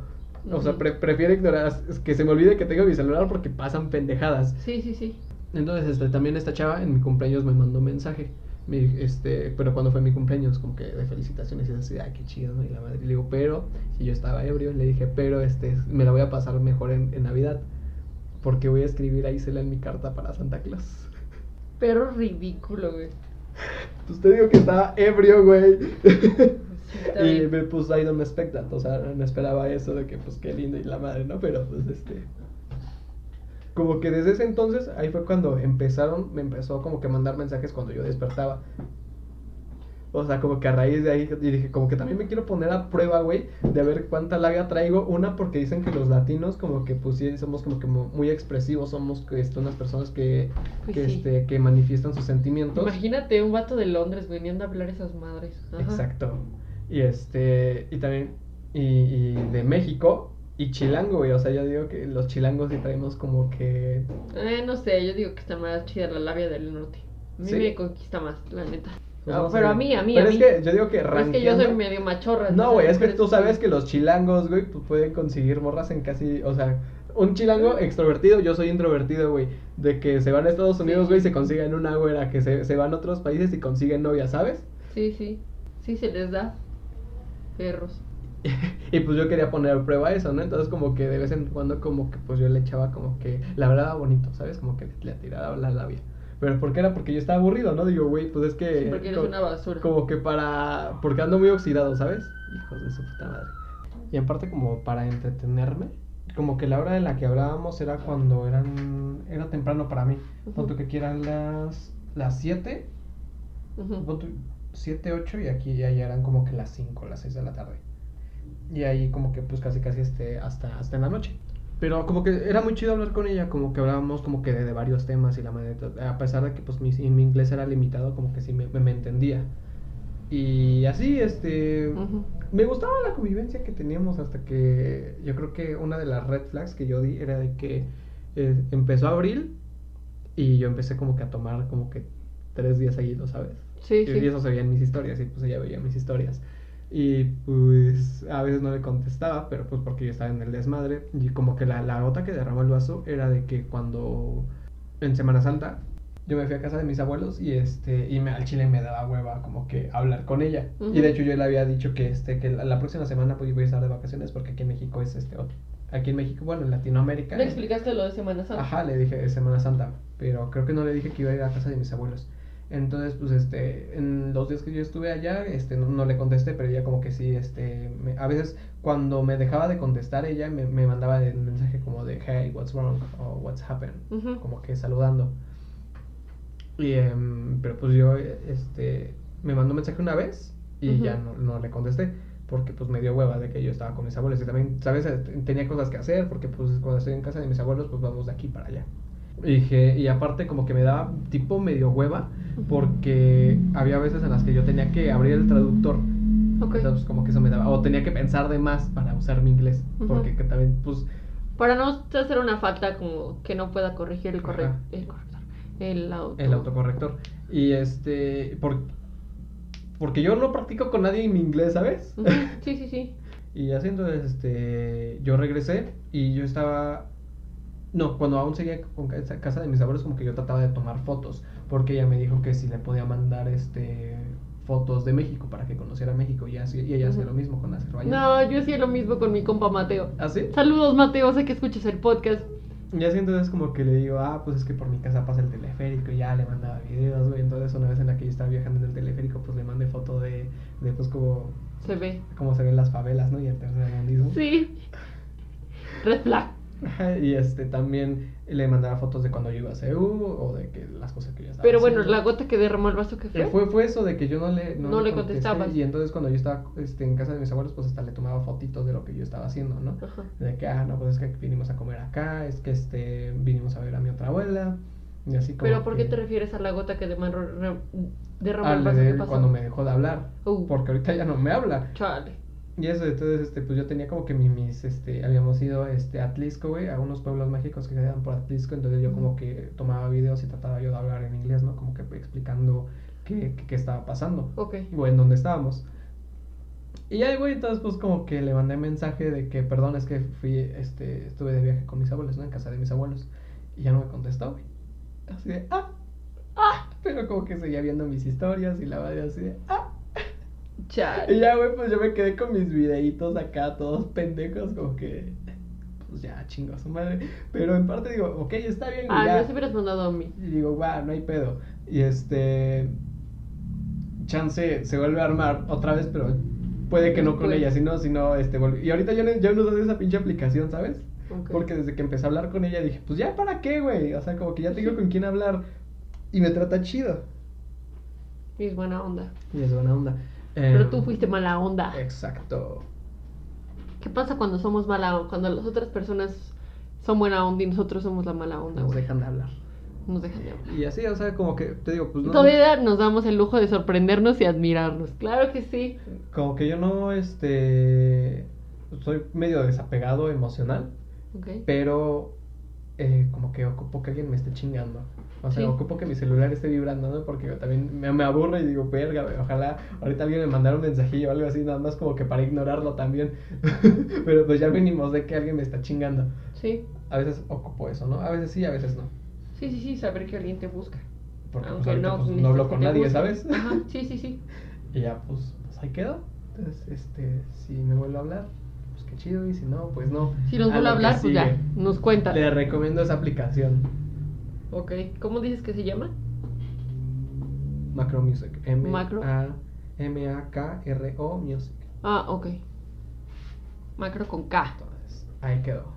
Speaker 1: O sea, pre- prefiero ignorar, que se me olvide que tengo mi celular porque pasan pendejadas.
Speaker 2: Sí, sí, sí.
Speaker 1: Entonces, este, también esta chava en mi cumpleaños me mandó un mensaje. Me, este, pero cuando fue mi cumpleaños, como que de felicitaciones y así, ay, qué chido, ¿no? Y la madre, y le digo, pero, si yo estaba ebrio, le dije, pero, este, me la voy a pasar mejor en, en Navidad. Porque voy a escribir a Isela en mi carta para Santa Claus.
Speaker 2: Pero ridículo, güey. <laughs>
Speaker 1: Pues te digo que estaba ebrio, güey. <laughs> y me puso I don't expect that, o sea, no esperaba eso de que, pues, qué lindo y la madre, ¿no? Pero, pues, este... Como que desde ese entonces, ahí fue cuando empezaron, me empezó como que mandar mensajes cuando yo despertaba. O sea, como que a raíz de ahí y dije, como que también me quiero poner a prueba, güey, de ver cuánta labia traigo. Una, porque dicen que los latinos, como que, pues sí, somos como que mu- muy expresivos, somos este, unas personas que,
Speaker 2: Pues
Speaker 1: que,
Speaker 2: sí.
Speaker 1: este, que manifiestan sus sentimientos.
Speaker 2: Imagínate un vato de Londres veniendo a hablar esas madres. Ajá.
Speaker 1: Exacto. Y este, y también, y, y de México y chilango, güey. O sea, yo digo que los chilangos sí traemos como que.
Speaker 2: Eh, no sé, yo digo que está más chida la labia del norte. A mí
Speaker 1: ¿Sí?
Speaker 2: me conquista más, la neta.
Speaker 1: pues,
Speaker 2: Ah,
Speaker 1: no
Speaker 2: pero a mí, a mí,
Speaker 1: Pero
Speaker 2: a
Speaker 1: es
Speaker 2: mí.
Speaker 1: que yo digo que
Speaker 2: es que yo soy medio machorra.
Speaker 1: No, güey, es que tú sabes que los chilangos, güey, pues pueden conseguir morras en casi, o sea, un chilango extrovertido, yo soy introvertido, güey, de que se van a Estados Unidos,
Speaker 2: Sí.
Speaker 1: güey, y se consiguen una güera, que se, se van a otros países y consiguen novia, ¿sabes?
Speaker 2: Sí, sí. Sí se les da. Perros. <laughs>
Speaker 1: y pues yo quería poner a prueba eso, ¿no? Entonces como que de vez en cuando como que pues yo le echaba como que la verdad bonito, ¿sabes? Como que le, le tiraba la labia. Pero ¿por qué era? Porque yo estaba aburrido, ¿no? Digo, güey, pues es que...
Speaker 2: Sí, porque eres
Speaker 1: co-
Speaker 2: una basura.
Speaker 1: Como que para... Porque ando muy oxidado, ¿sabes? Hijos de su puta madre. Y en parte como para entretenerme. Como que la hora en la que hablábamos era cuando eran... Era temprano para mí. Tú que aquí eran las... Las 7.
Speaker 2: Ujú.
Speaker 1: Pon tú 7, 8 y aquí ya, eran como que las 5, las 6 de la tarde. Y ahí como que pues casi casi este, hasta, hasta en la noche. Pero como que era muy chido hablar con ella, como que hablábamos como que de, de varios temas y la madre, a pesar de que pues mi, mi inglés era limitado, como que sí me, me, entendía. Y así, este,
Speaker 2: Ujú.
Speaker 1: me gustaba la convivencia que teníamos hasta que yo creo que una de las red flags que yo di era de que eh, empezó abril y yo empecé como que a tomar como que tres días seguidos, ¿sabes?
Speaker 2: Sí,
Speaker 1: y
Speaker 2: sí.
Speaker 1: eso se veía en mis historias y pues ella veía mis historias. Y pues a veces no le contestaba, pero pues porque yo estaba en el desmadre. Y como que la, la gota que derramó el vaso era de que cuando en Semana Santa yo me fui a casa de mis abuelos y este y me, al chile me daba hueva como que hablar con ella.
Speaker 2: Ujú.
Speaker 1: Y de hecho yo le había dicho que este que la, la próxima semana pues voy a estar de vacaciones porque aquí en México es este otro. Aquí en México, bueno, en Latinoamérica.
Speaker 2: ¿Le explicaste lo de Semana Santa?
Speaker 1: Ajá, le dije de Semana Santa, pero creo que no le dije que iba a ir a casa de mis abuelos. Entonces, pues, este, en los días que yo estuve allá, este, no, no le contesté, pero ella como que sí, este, me- a veces cuando me dejaba de contestar, ella me, me mandaba el mensaje como de, hey, what's wrong, o what's happened, como que saludando. Y, em, pero pues yo, eh, este, me mandó un mensaje una vez y ya no, no le contesté. Porque pues me dio hueva de que yo estaba con mis abuelos y también, ¿sabes? Eh, Tenía cosas que hacer porque pues cuando estoy en casa de mis abuelos pues vamos de aquí para allá. Y dije, y aparte como que me daba tipo medio hueva porque había veces en las que yo tenía que abrir el traductor.
Speaker 2: Ok.
Speaker 1: Entonces como que eso me daba, o tenía que pensar de más para usar mi inglés. Porque que también pues
Speaker 2: Para no hacer una falta como que no pueda corregir el, corre
Speaker 1: Ajá.
Speaker 2: el corrector. El, auto.
Speaker 1: el autocorrector. Y este, por, porque yo no practico con nadie en mi inglés, ¿sabes?
Speaker 2: Sí, sí, sí. <laughs>
Speaker 1: Y así entonces, este, yo regresé y yo estaba, no, cuando aún seguía con casa de mis abuelos, como que yo trataba de tomar fotos, porque ella me dijo que si le podía mandar, este, fotos de México para que conociera México y, así, y ella hacía lo mismo con Azerbaiyán.
Speaker 2: No, yo hacía lo mismo con mi compa Mateo.
Speaker 1: ¿Así?
Speaker 2: Saludos, Mateo, sé que escuchas el podcast.
Speaker 1: Y así entonces como que le digo, ah, pues es que por mi casa pasa el teleférico y ya le mandaba videos, güey. Entonces una vez en la que yo estaba viajando en el teleférico, pues le mandé foto de, de pues como,
Speaker 2: Se ve.
Speaker 1: cómo se ven las favelas, ¿no? Y el tercermundismo.
Speaker 2: Sí. Red flag. <laughs>
Speaker 1: Y este también le mandaba fotos de cuando yo iba a CEU o de que las cosas que yo estaba
Speaker 2: Pero bueno,
Speaker 1: haciendo.
Speaker 2: la gota que derramó el vaso que
Speaker 1: Eh,
Speaker 2: fue.
Speaker 1: fue, fue eso de que yo no le,
Speaker 2: No le
Speaker 1: contesté,
Speaker 2: contestabas.
Speaker 1: Y entonces cuando yo estaba este, en casa de mis abuelos, pues hasta le tomaba fotitos de lo que yo estaba haciendo, ¿no?
Speaker 2: Ajá.
Speaker 1: De que, ah, no, pues es que vinimos a comer acá, es que este, vinimos a ver a mi otra abuela. Y así como
Speaker 2: Pero ¿por qué
Speaker 1: que-
Speaker 2: te refieres a la gota que derramó, derramó el vaso
Speaker 1: de
Speaker 2: que
Speaker 1: él
Speaker 2: pasó?
Speaker 1: cuando me dejó de hablar.
Speaker 2: Uh.
Speaker 1: Porque ahorita ya no me habla.
Speaker 2: Chale.
Speaker 1: Y eso, entonces, este, pues yo tenía como que mi- mis, este, habíamos ido, este, a Atlisco, güey, a unos pueblos mágicos que quedan por Atlisco, entonces yo como que tomaba videos y trataba yo de hablar en inglés, ¿no? Como que explicando qué, qué, qué estaba pasando,
Speaker 2: Ok.
Speaker 1: o en dónde estábamos. Y ya, güey, entonces, pues como que le mandé mensaje de que, perdón, es que fui, este, estuve de viaje con mis abuelos, ¿no? En casa de mis abuelos, y ya no me contestó, güey. Así de, ah, ah, pero como que seguía viendo mis historias y la madre así de, ah. Y
Speaker 2: Chale.
Speaker 1: ya, güey, pues yo me quedé con mis videitos acá, todos pendejos, como que. Pues ya, chingo a su madre. Pero en parte digo, ok, está bien, güey,
Speaker 2: Ah,
Speaker 1: ya.
Speaker 2: no se hubieras mandado a mí.
Speaker 1: Y digo, va, no hay pedo. Y este. Chance se vuelve a armar otra vez, pero puede que no con ella, sino, sino, este, Y ahorita ya no, ya no uso esa pinche aplicación, ¿sabes? Porque desde que empecé a hablar con ella dije, pues ya, ¿para qué, güey? O sea, como que ya tengo con quién hablar. Y me trata chido.
Speaker 2: Es buena onda.
Speaker 1: Y es buena onda.
Speaker 2: Pero
Speaker 1: Em,
Speaker 2: tú fuiste mala onda.
Speaker 1: Exacto.
Speaker 2: ¿Qué pasa cuando somos mala onda? Cuando las otras personas son buena onda y nosotros somos la mala onda,
Speaker 1: Nos dejan de hablar.
Speaker 2: Nos dejan de hablar.
Speaker 1: Y así, o sea, como que te digo, pues no.
Speaker 2: Todavía nos damos el lujo de sorprendernos y admirarnos. Claro que sí.
Speaker 1: Como que yo no, este. Soy medio desapegado emocional,
Speaker 2: Ok.
Speaker 1: pero eh, como que ocupo que alguien me esté chingando. O sea,
Speaker 2: Sí.
Speaker 1: ocupo que mi celular esté vibrando, ¿no? Porque también me, me aburre y digo, verga, ojalá ahorita alguien me mandara un mensajillo o algo así, nada más como que para ignorarlo también. <laughs> pero pues ya mínimo sé que alguien me está chingando.
Speaker 2: Sí.
Speaker 1: A veces ocupo eso, ¿no? A veces sí, a veces no.
Speaker 2: Sí, sí, sí, saber que alguien te busca.
Speaker 1: Porque pues,
Speaker 2: Aunque
Speaker 1: ahorita,
Speaker 2: no,
Speaker 1: pues, no hablo con nadie. ¿sabes?
Speaker 2: Ajá, <laughs> sí, sí, sí.
Speaker 1: Y ya, pues, pues ahí quedó. Entonces, este, si me vuelve a hablar, qué chido. Y si no, pues no.
Speaker 2: Si nos vuelve a hablar, pues ya, nos cuenta.
Speaker 1: Le recomiendo esa aplicación,
Speaker 2: Ok. ¿Cómo dices que se llama?
Speaker 1: Macro Music. M
Speaker 2: Macro.
Speaker 1: A M A K R O Music.
Speaker 2: Ah, ok. Macro con K.
Speaker 1: Entonces, ahí quedó.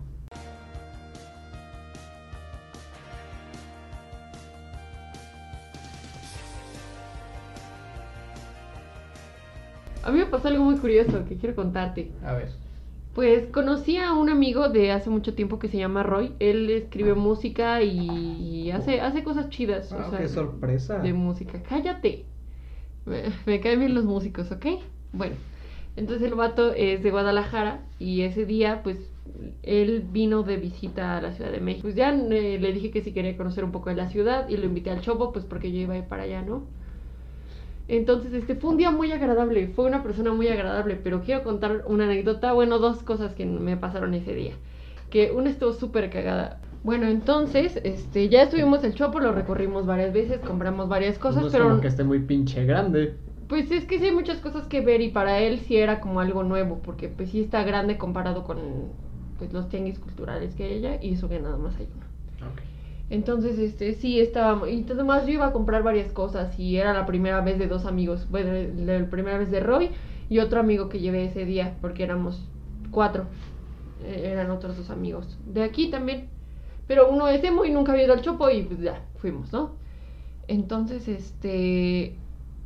Speaker 2: A mí me pasó algo muy curioso que quiero contarte.
Speaker 1: A ver.
Speaker 2: Pues conocí a un amigo de hace mucho tiempo que se llama Roy. Él escribe música y, hace, hace cosas chidas. o
Speaker 1: Ah,
Speaker 2: sea,
Speaker 1: qué sorpresa.
Speaker 2: de música. Cállate. Me, me caen bien los músicos, ¿ok? Bueno, entonces el vato es de Guadalajara y ese día, pues, él vino de visita a la Ciudad de México. Pues ya eh, le dije que si quería conocer un poco de la ciudad y lo invité al Chopo, pues porque yo iba a ir para allá, ¿no? Entonces, este fue un día muy agradable, fue una persona muy agradable, pero quiero contar una anécdota, bueno, dos cosas que me pasaron ese día. Que una estuvo súper cagada. Bueno, entonces, este, ya estuvimos el Chopo, lo recorrimos varias veces, compramos varias cosas,
Speaker 1: no
Speaker 2: pero
Speaker 1: como que esté muy pinche grande.
Speaker 2: pues es que sí hay muchas cosas que ver y para él sí era como algo nuevo, porque pues sí está grande comparado con pues los tianguis culturales que y eso que nada más hay uno. Entonces, este, sí, estábamos. Y además yo iba a comprar varias cosas y era la primera vez de dos amigos. Bueno, la primera vez de Roy y otro amigo que llevé ese día, porque éramos cuatro. Eh, eran otros dos amigos. De aquí también. Pero uno es emo y nunca había ido al Chopo y pues ya, fuimos, ¿no? Entonces, este.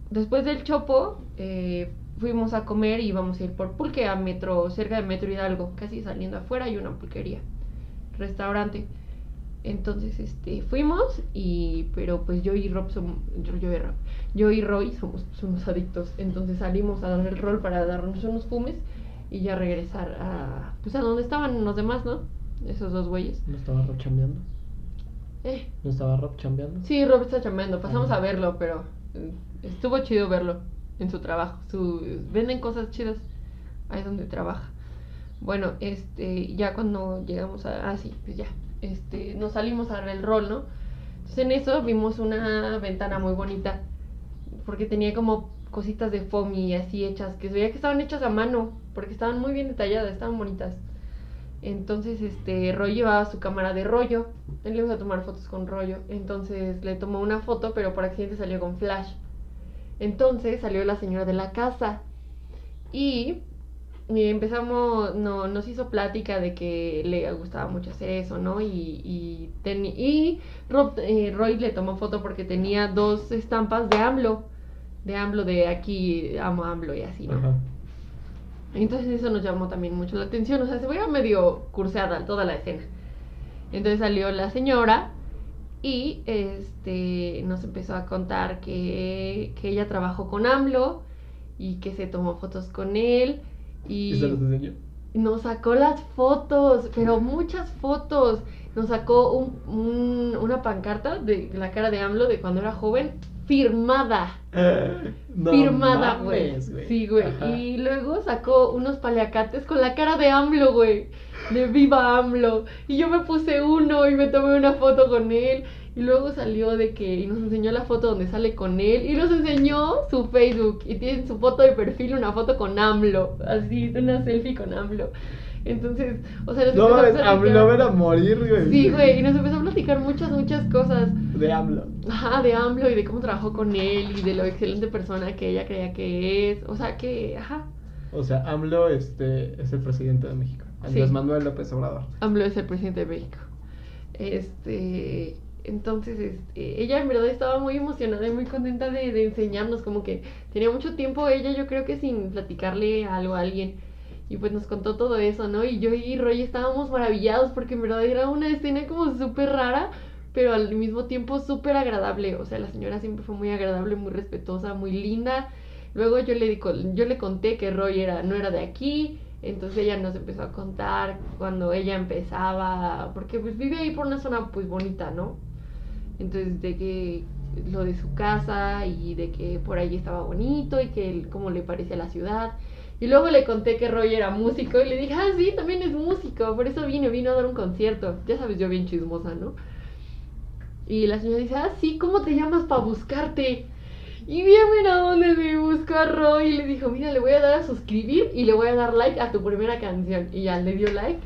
Speaker 2: Después del Chopo, eh, fuimos a comer y íbamos a ir por pulque a metro, cerca de Metro Hidalgo, casi saliendo afuera hay una pulquería, restaurante. Entonces, este, fuimos y, pero pues yo y Rob somos, yo, yo, y Rob, yo y Roy somos unos adictos. Entonces salimos a dar el rol para darnos unos fumes y ya regresar a, pues a donde estaban los demás, ¿no? Esos dos güeyes.
Speaker 3: ¿No estaba Rob chambeando?
Speaker 2: Eh,
Speaker 3: ¿No estaba Rob chambeando?
Speaker 2: sí, Rob está chambeando, pasamos
Speaker 3: Ajá.
Speaker 2: a verlo, pero eh, estuvo chido verlo en su trabajo. Su, venden cosas chidas ahí donde trabaja. Bueno, este, ya cuando llegamos a, ah, sí, pues ya, este, nos salimos a dar el rol, ¿no? Entonces en eso vimos una ventana muy bonita, porque tenía como cositas de foamy así hechas, que se veía que estaban hechas a mano, porque estaban muy bien detalladas, estaban bonitas. Entonces, este, Roy llevaba su cámara de rollo, él le gusta tomar fotos con rollo, entonces le tomó una foto, pero por accidente salió con flash. Entonces salió la señora de la casa y y empezamos, no, nos hizo plática de que le gustaba mucho hacer eso, ¿no? Y, y, teni- y Rob- eh, Roy le tomó foto porque tenía dos estampas de AMLO, de AMLO, de aquí amo AMLO y así, ¿no?
Speaker 3: Ajá.
Speaker 2: Entonces eso nos llamó también mucho la atención, o sea, se veía medio curseada toda la escena. Entonces salió la señora y este nos empezó a contar que, que ella trabajó con AMLO y que se tomó fotos con él
Speaker 3: ¿Y se los enseñó?
Speaker 2: nos sacó las fotos, pero muchas fotos. Nos sacó un, un- una pancarta de la cara de AMLO de cuando era joven, firmada. <laughs>
Speaker 3: No
Speaker 2: firmada, güey. Sí, güey. Y luego sacó unos paliacates con la cara de AMLO, güey. De viva AMLO. Y yo me puse uno y me tomé una foto con él. Y luego salió de que y nos enseñó la foto donde sale con él. Y nos enseñó su Facebook. Y tiene su foto de perfil, una foto con AMLO. Así, una selfie con AMLO. Entonces, o sea, nos
Speaker 3: No
Speaker 2: empezó a platicar-
Speaker 3: AMLO era morir, güey.
Speaker 2: Sí, güey. Y nos empezó a platicar muchas, muchas cosas.
Speaker 3: De AMLO.
Speaker 2: Ajá, de AMLO y de cómo trabajó con él y de lo excelente persona que ella creía que es. O sea, que, ajá,
Speaker 3: O sea, AMLO este, es el presidente de México. Andrés
Speaker 2: Sí.
Speaker 3: Manuel López Obrador.
Speaker 2: AMLO es el presidente de México. Este, entonces, este, ella en verdad estaba muy emocionada y muy contenta de, enseñarnos, como que tenía mucho tiempo ella, yo creo que sin platicarle algo a alguien. Y pues nos contó todo eso, ¿no? Y yo y Roy estábamos maravillados porque en verdad era una escena como súper rara, pero al mismo tiempo súper agradable. O sea, la señora siempre fue muy agradable, muy respetuosa, muy linda. Luego yo le, yo le conté que Roy era, no era de aquí, entonces ella nos empezó a contar cuando ella empezaba, porque pues vive ahí por una zona pues bonita, ¿no? Entonces de que lo de su casa y de que por ahí estaba bonito y que él- cómo le parecía la ciudad. Y luego le conté que Roy era músico y le dije, ah, sí, también es músico, por eso vino, vino a dar un concierto. Ya sabes, yo bien chismosa, ¿no? Y la señora dice, ah, sí, ¿cómo te llamas para buscarte? Y bien, mira dónde me buscó a Roy y le dijo, mira, le voy a dar a suscribir y le voy a dar like a tu primera canción. Y ya le dio like.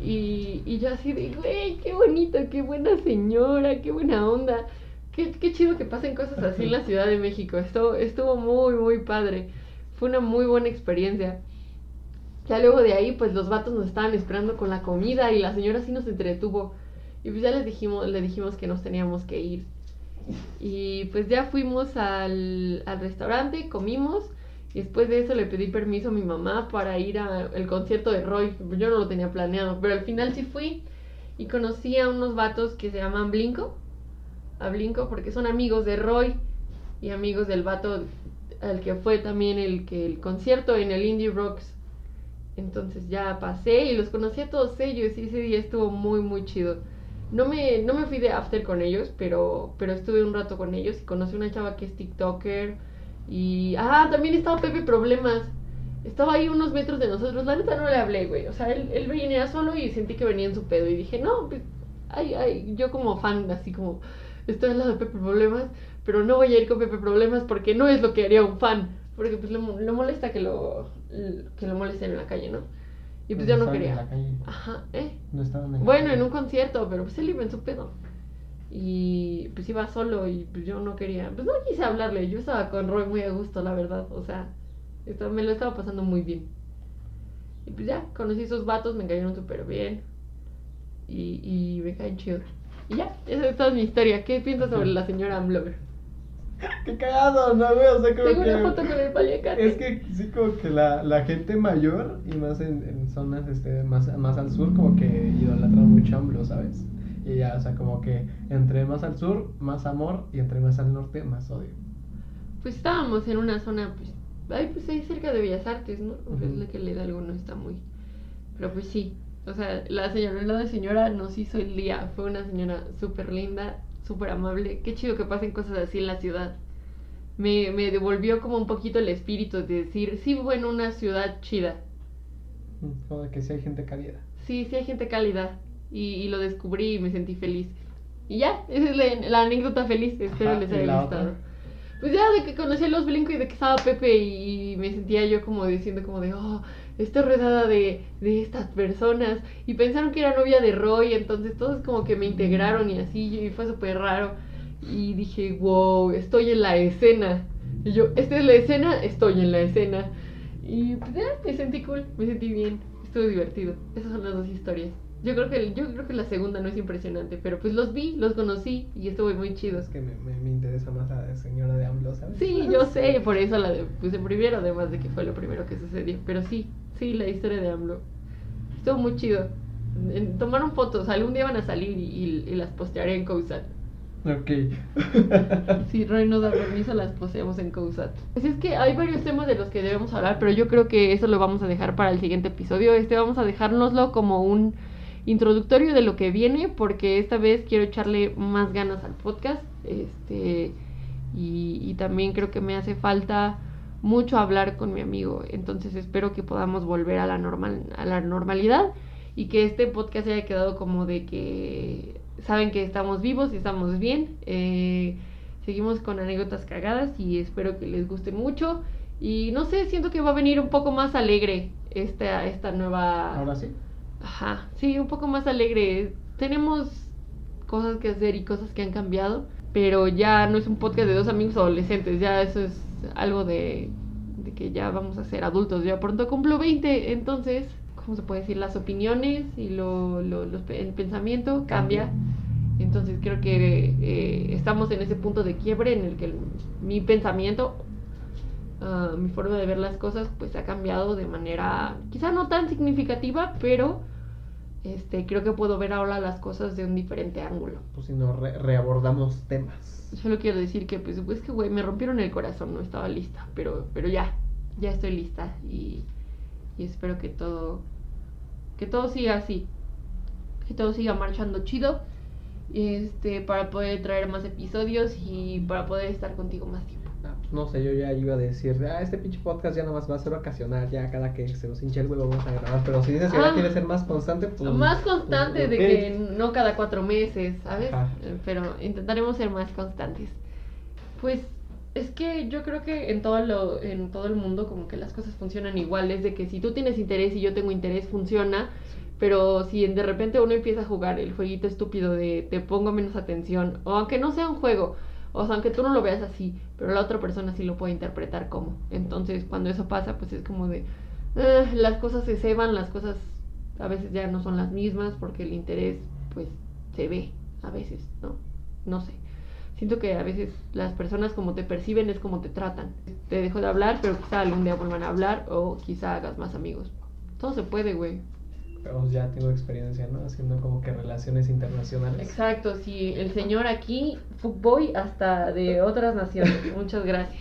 Speaker 2: Y, y yo así de, güey, qué bonito, qué buena señora, qué buena onda. Qué, qué chido que pasen cosas así en la Ciudad de México. Estuvo, estuvo muy, muy padre. Fue una muy buena experiencia. Ya luego de ahí, pues los vatos nos estaban esperando con la comida y la señora sí nos entretuvo. Y pues ya les dijimos, le dijimos que nos teníamos que ir. Y pues ya fuimos al, al restaurante, comimos. Y después de eso le pedí permiso a mi mamá para ir al concierto de Roy. Yo no lo tenía planeado, pero al final sí fui. Y conocí a unos vatos que se llaman Blinko. A Blinko porque son amigos de Roy. Y amigos del vato al que fue también el, que, el concierto en el Indie Rocks. Entonces ya pasé y los conocí a todos ellos y ese día estuvo muy muy chido. No me, no me fui de after con ellos, pero, pero estuve un rato con ellos y conocí una chava que es TikToker. Y. Ah, también estaba Pepe Problemas. Estaba ahí unos metros de nosotros. La neta no le hablé, güey. O sea, él, él venía solo y sentí que venía en su pedo. Y dije, no, pues. Ay, ay. Yo como fan, así como. Estoy al lado de Pepe Problemas. Pero no voy a ir con Pepe Problemas porque no es lo que haría un fan. Porque pues le molesta que lo, que lo molesten en la calle, ¿no? Y pues yo no
Speaker 3: en
Speaker 2: quería.
Speaker 3: la calle.
Speaker 2: Ajá, ¿eh?
Speaker 3: No en la
Speaker 2: Bueno,
Speaker 3: calle.
Speaker 2: en un concierto, pero pues él iba en su pedo. Y pues iba solo y pues yo no quería, pues no quise hablarle, yo estaba con Roy muy a gusto, la verdad, o sea, me lo estaba pasando muy bien. Y pues ya, conocí esos vatos, me cayeron súper bien y, y me caen chido. Y ya, esa es mi historia. ¿Qué piensas sobre la señora Amblover? <laughs>
Speaker 3: Qué cagado, ¿no, güey? O sea, como
Speaker 2: Tengo
Speaker 3: que...
Speaker 2: una foto con el paliacate.
Speaker 3: Es que sí, como que la, la gente mayor y más en, en zonas este, más, más al sur, como que idolatran mucho a AMLO, ¿sabes? Y ya, o sea, como que entre más al sur, más amor, y entre más al norte, más odio.
Speaker 2: Pues estábamos en una zona, pues, ahí pues ahí cerca de Bellas Artes, ¿no?
Speaker 3: Ujú.
Speaker 2: Es la que le da algo, no está muy. Pero pues sí, o sea, la señora, la señora nos hizo el día. Fue una señora súper linda, súper amable. Qué chido que pasen cosas así en la ciudad. Me, me devolvió como un poquito el espíritu de decir, sí, bueno, una ciudad chida.
Speaker 3: Mm, Como de que sí hay gente cálida.
Speaker 2: Sí, sí hay gente cálida. Y, y lo descubrí y me sentí feliz. Y ya, esa es la, la anécdota feliz. Espero
Speaker 3: Ajá,
Speaker 2: les
Speaker 3: ¿y
Speaker 2: haya gustado.
Speaker 3: otra?
Speaker 2: Pues ya de que conocí a los Blinco y de que estaba Pepe y, me sentía yo como diciendo como de, oh, estoy rodeada de, de estas personas. Y pensaron que era novia de Roy, entonces todos como que me integraron y así, y fue súper raro. Y dije, wow, estoy en la escena. Y yo, esta es la escena, estoy en la escena. Y pues ya, me sentí cool, me sentí bien, estuvo divertido. Esas son las dos historias. Yo creo que yo creo que la segunda no es impresionante, pero pues los vi, los conocí y estuvo muy chido.
Speaker 3: Es que me, me, me interesa más la señora de AMLO, ¿sabes?
Speaker 2: Sí, yo sé, por eso la de- puse primero, además de que fue lo primero que sucedió. Pero sí, sí, la historia de AMLO. Estuvo muy chido. En- Tomaron fotos, algún día van a salir y, y- y las postearé en Cousat.
Speaker 3: Ok. <laughs>
Speaker 2: Si Roy nos da permiso, las posteamos en Cousat. Así es que hay varios temas de los que debemos hablar, pero yo creo que eso lo vamos a dejar para el siguiente episodio. Este vamos a dejárnoslo como un introductorio de lo que viene, porque esta vez quiero echarle más ganas al podcast. Este, y, también creo que me hace falta mucho hablar con mi amigo. Entonces espero que podamos volver a la normal, a la normalidad y que este podcast haya quedado como de que saben que estamos vivos y estamos bien. Eh, seguimos con anécdotas cagadas y espero que les guste mucho. Y no sé, siento que va a venir un poco más alegre esta, esta nueva...
Speaker 3: Ahora sí.
Speaker 2: Ajá, sí, un poco más alegre. Tenemos cosas que hacer y cosas que han cambiado, pero ya no es un podcast de dos amigos adolescentes, ya eso es algo de, de que ya vamos a ser adultos. Ya pronto cumplo 20, entonces, ¿cómo se puede decir? Las opiniones y lo, lo- el pensamiento cambia. Entonces creo que eh, estamos en ese punto de quiebre en el que el- mi pensamiento ah, mi forma de ver las cosas pues ha cambiado de manera quizá no tan significativa, pero este creo que puedo ver ahora las cosas de un diferente ángulo.
Speaker 3: Pues si no, re- reabordamos temas.
Speaker 2: Solo quiero decir que pues, pues que güey, me rompieron el corazón, no estaba lista, pero pero ya, ya estoy lista y, y espero que todo que todo siga así. Que todo siga marchando chido. Este, para poder traer más episodios y para poder estar contigo más tiempo.
Speaker 3: No sé, yo ya iba a decir, ah, este pinche podcast ya nomás va a ser ocasional, ya cada que se nos hinche el huevo vamos a grabar, pero si dices que
Speaker 2: Ah.
Speaker 3: ya quieres ser más constante, pues...
Speaker 2: Más constante de que no cada cuatro meses, ¿sabes?
Speaker 3: Ajá.
Speaker 2: Eh, Pero intentaremos ser más constantes. Pues es que yo creo que en todo, lo, en todo el mundo como que las cosas funcionan igual. Es de que si tú tienes interés y yo tengo interés, funciona. Pero si de repente uno empieza a jugar el jueguito estúpido de te pongo menos atención, o aunque no sea un juego, o sea, aunque tú no lo veas así, pero la otra persona sí lo puede interpretar como. Entonces, cuando eso pasa, pues es como de, "Ah, las cosas se ceban, las cosas a veces ya no son las mismas porque el interés, pues, se ve a veces, ¿no? No sé. Siento que a veces las personas como te perciben es como te tratan. Te dejo de hablar, pero quizá algún día vuelvan a hablar o quizá hagas más amigos. Todo se puede, güey.
Speaker 3: Pero ya tengo experiencia, ¿no? Haciendo como que relaciones internacionales.
Speaker 2: Exacto, sí, el señor aquí, Fuckboy, hasta de otras naciones. Muchas gracias.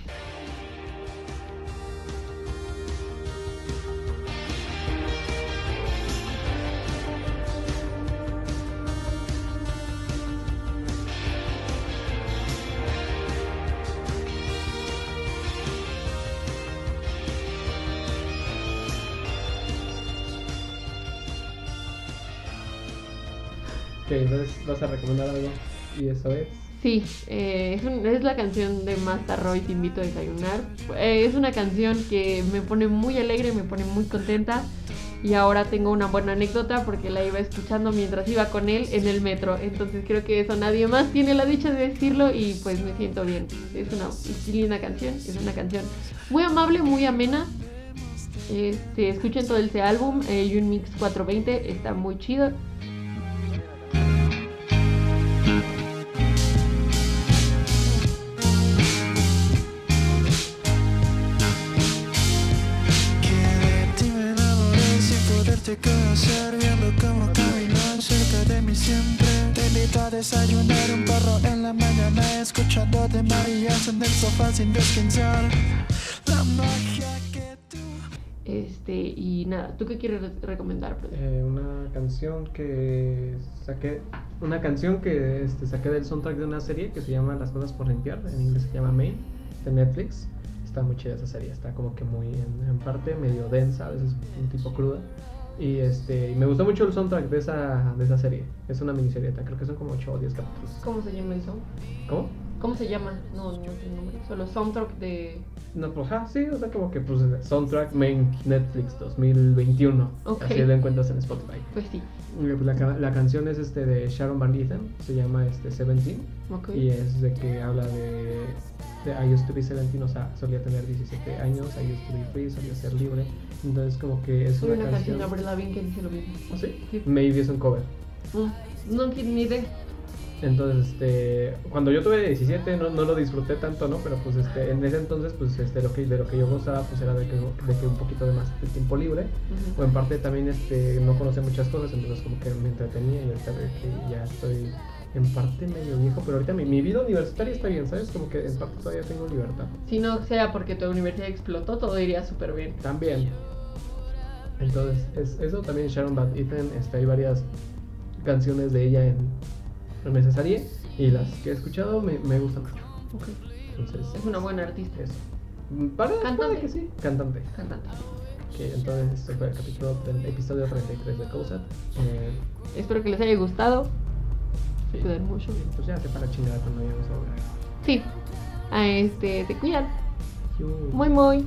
Speaker 3: Vas a recomendar algo. Y eso es.
Speaker 2: Sí, eh, es, un- es la canción de Masta Roy, Te invito a desayunar. Eh, es una canción que me pone muy alegre, me pone muy contenta. y ahora tengo una buena anécdota porque la iba escuchando mientras iba con él en el metro. Entonces creo que eso nadie más tiene la dicha de decirlo y pues me siento bien. Es una linda canción, es una canción muy amable, muy amena. Este, escuchen todo este álbum, eh, Unmix 420, está muy chido.
Speaker 4: Poderte conocer Viendo cómo caminas cerca de mí siempre Te invito a desayunar un perro en la mañana Escuchando de Marías en el sofá sin descansar La magia que tú
Speaker 2: Este, y nada, ¿tú qué quieres re- recomendar?
Speaker 1: Eh, una canción que saqué, una canción que este, saqué del soundtrack de una serie que se llama Las cosas por limpiar, en inglés se llama Main, de Netflix. Está muy chida esa serie, está como que muy en, en parte medio densa, a veces un tipo cruda. Y este, me gustó mucho el soundtrack de esa, de esa serie. Es una miniserie, creo que son como 8 o 10 capítulos.
Speaker 2: ¿Cómo se llama eso?
Speaker 1: ¿Cómo?
Speaker 2: ¿Cómo se llama? No, no sé el nombre. Solo soundtrack de.
Speaker 1: No, pues ah, sí, o sea, como que pues soundtrack main Netflix 2021.
Speaker 2: Ok.
Speaker 1: Así lo encuentras en Spotify.
Speaker 2: Pues sí.
Speaker 1: Pues, La, la canción es este de Sharon Van Etten, se llama este Seventeen
Speaker 2: Ok.
Speaker 1: y es de que habla de, de I used to be 17, o sea, solía tener 17 años, I used to be free, solía ser libre. Entonces como que es una,
Speaker 2: una canción de
Speaker 1: canción.
Speaker 2: Avril Lavigne que dice lo mismo.
Speaker 1: ¿Ah, sí?
Speaker 2: Sí.
Speaker 1: Maybe es un cover.
Speaker 2: Mm, No ni idea.
Speaker 1: Entonces, este, cuando yo tuve 17 no, no lo disfruté tanto, ¿no? Pero pues este, en ese entonces, pues este, lo que, de lo que yo gozaba, pues era de que, de que un poquito de más de tiempo libre.
Speaker 2: Ujú.
Speaker 1: O en parte también este, no conocía muchas cosas, entonces como que me entretenía y ahorita que ya estoy en parte medio viejo, pero ahorita mi, mi vida universitaria está bien, ¿sabes? Como que en parte todavía tengo libertad.
Speaker 2: Si no sea porque tu universidad explotó, todo iría súper bien.
Speaker 1: También. Entonces, es, eso también Sharon Van Etten, este, hay varias canciones de ella en, en esa serie y las que he escuchado me, me gustan mucho. Entonces,
Speaker 2: Es una buena artista.
Speaker 1: eso. Para,
Speaker 2: Cantante.
Speaker 1: que sí. Cantante.
Speaker 2: Cantante.
Speaker 1: Que entonces este fue el capítulo del episodio 33 de COSAT. Eh,
Speaker 2: Espero que les haya gustado.
Speaker 1: sí.
Speaker 2: Mucho.
Speaker 1: Pues ya se para chingada cuando vayamos a hablar.
Speaker 2: Sí. A este, te cuidan. Muy, muy.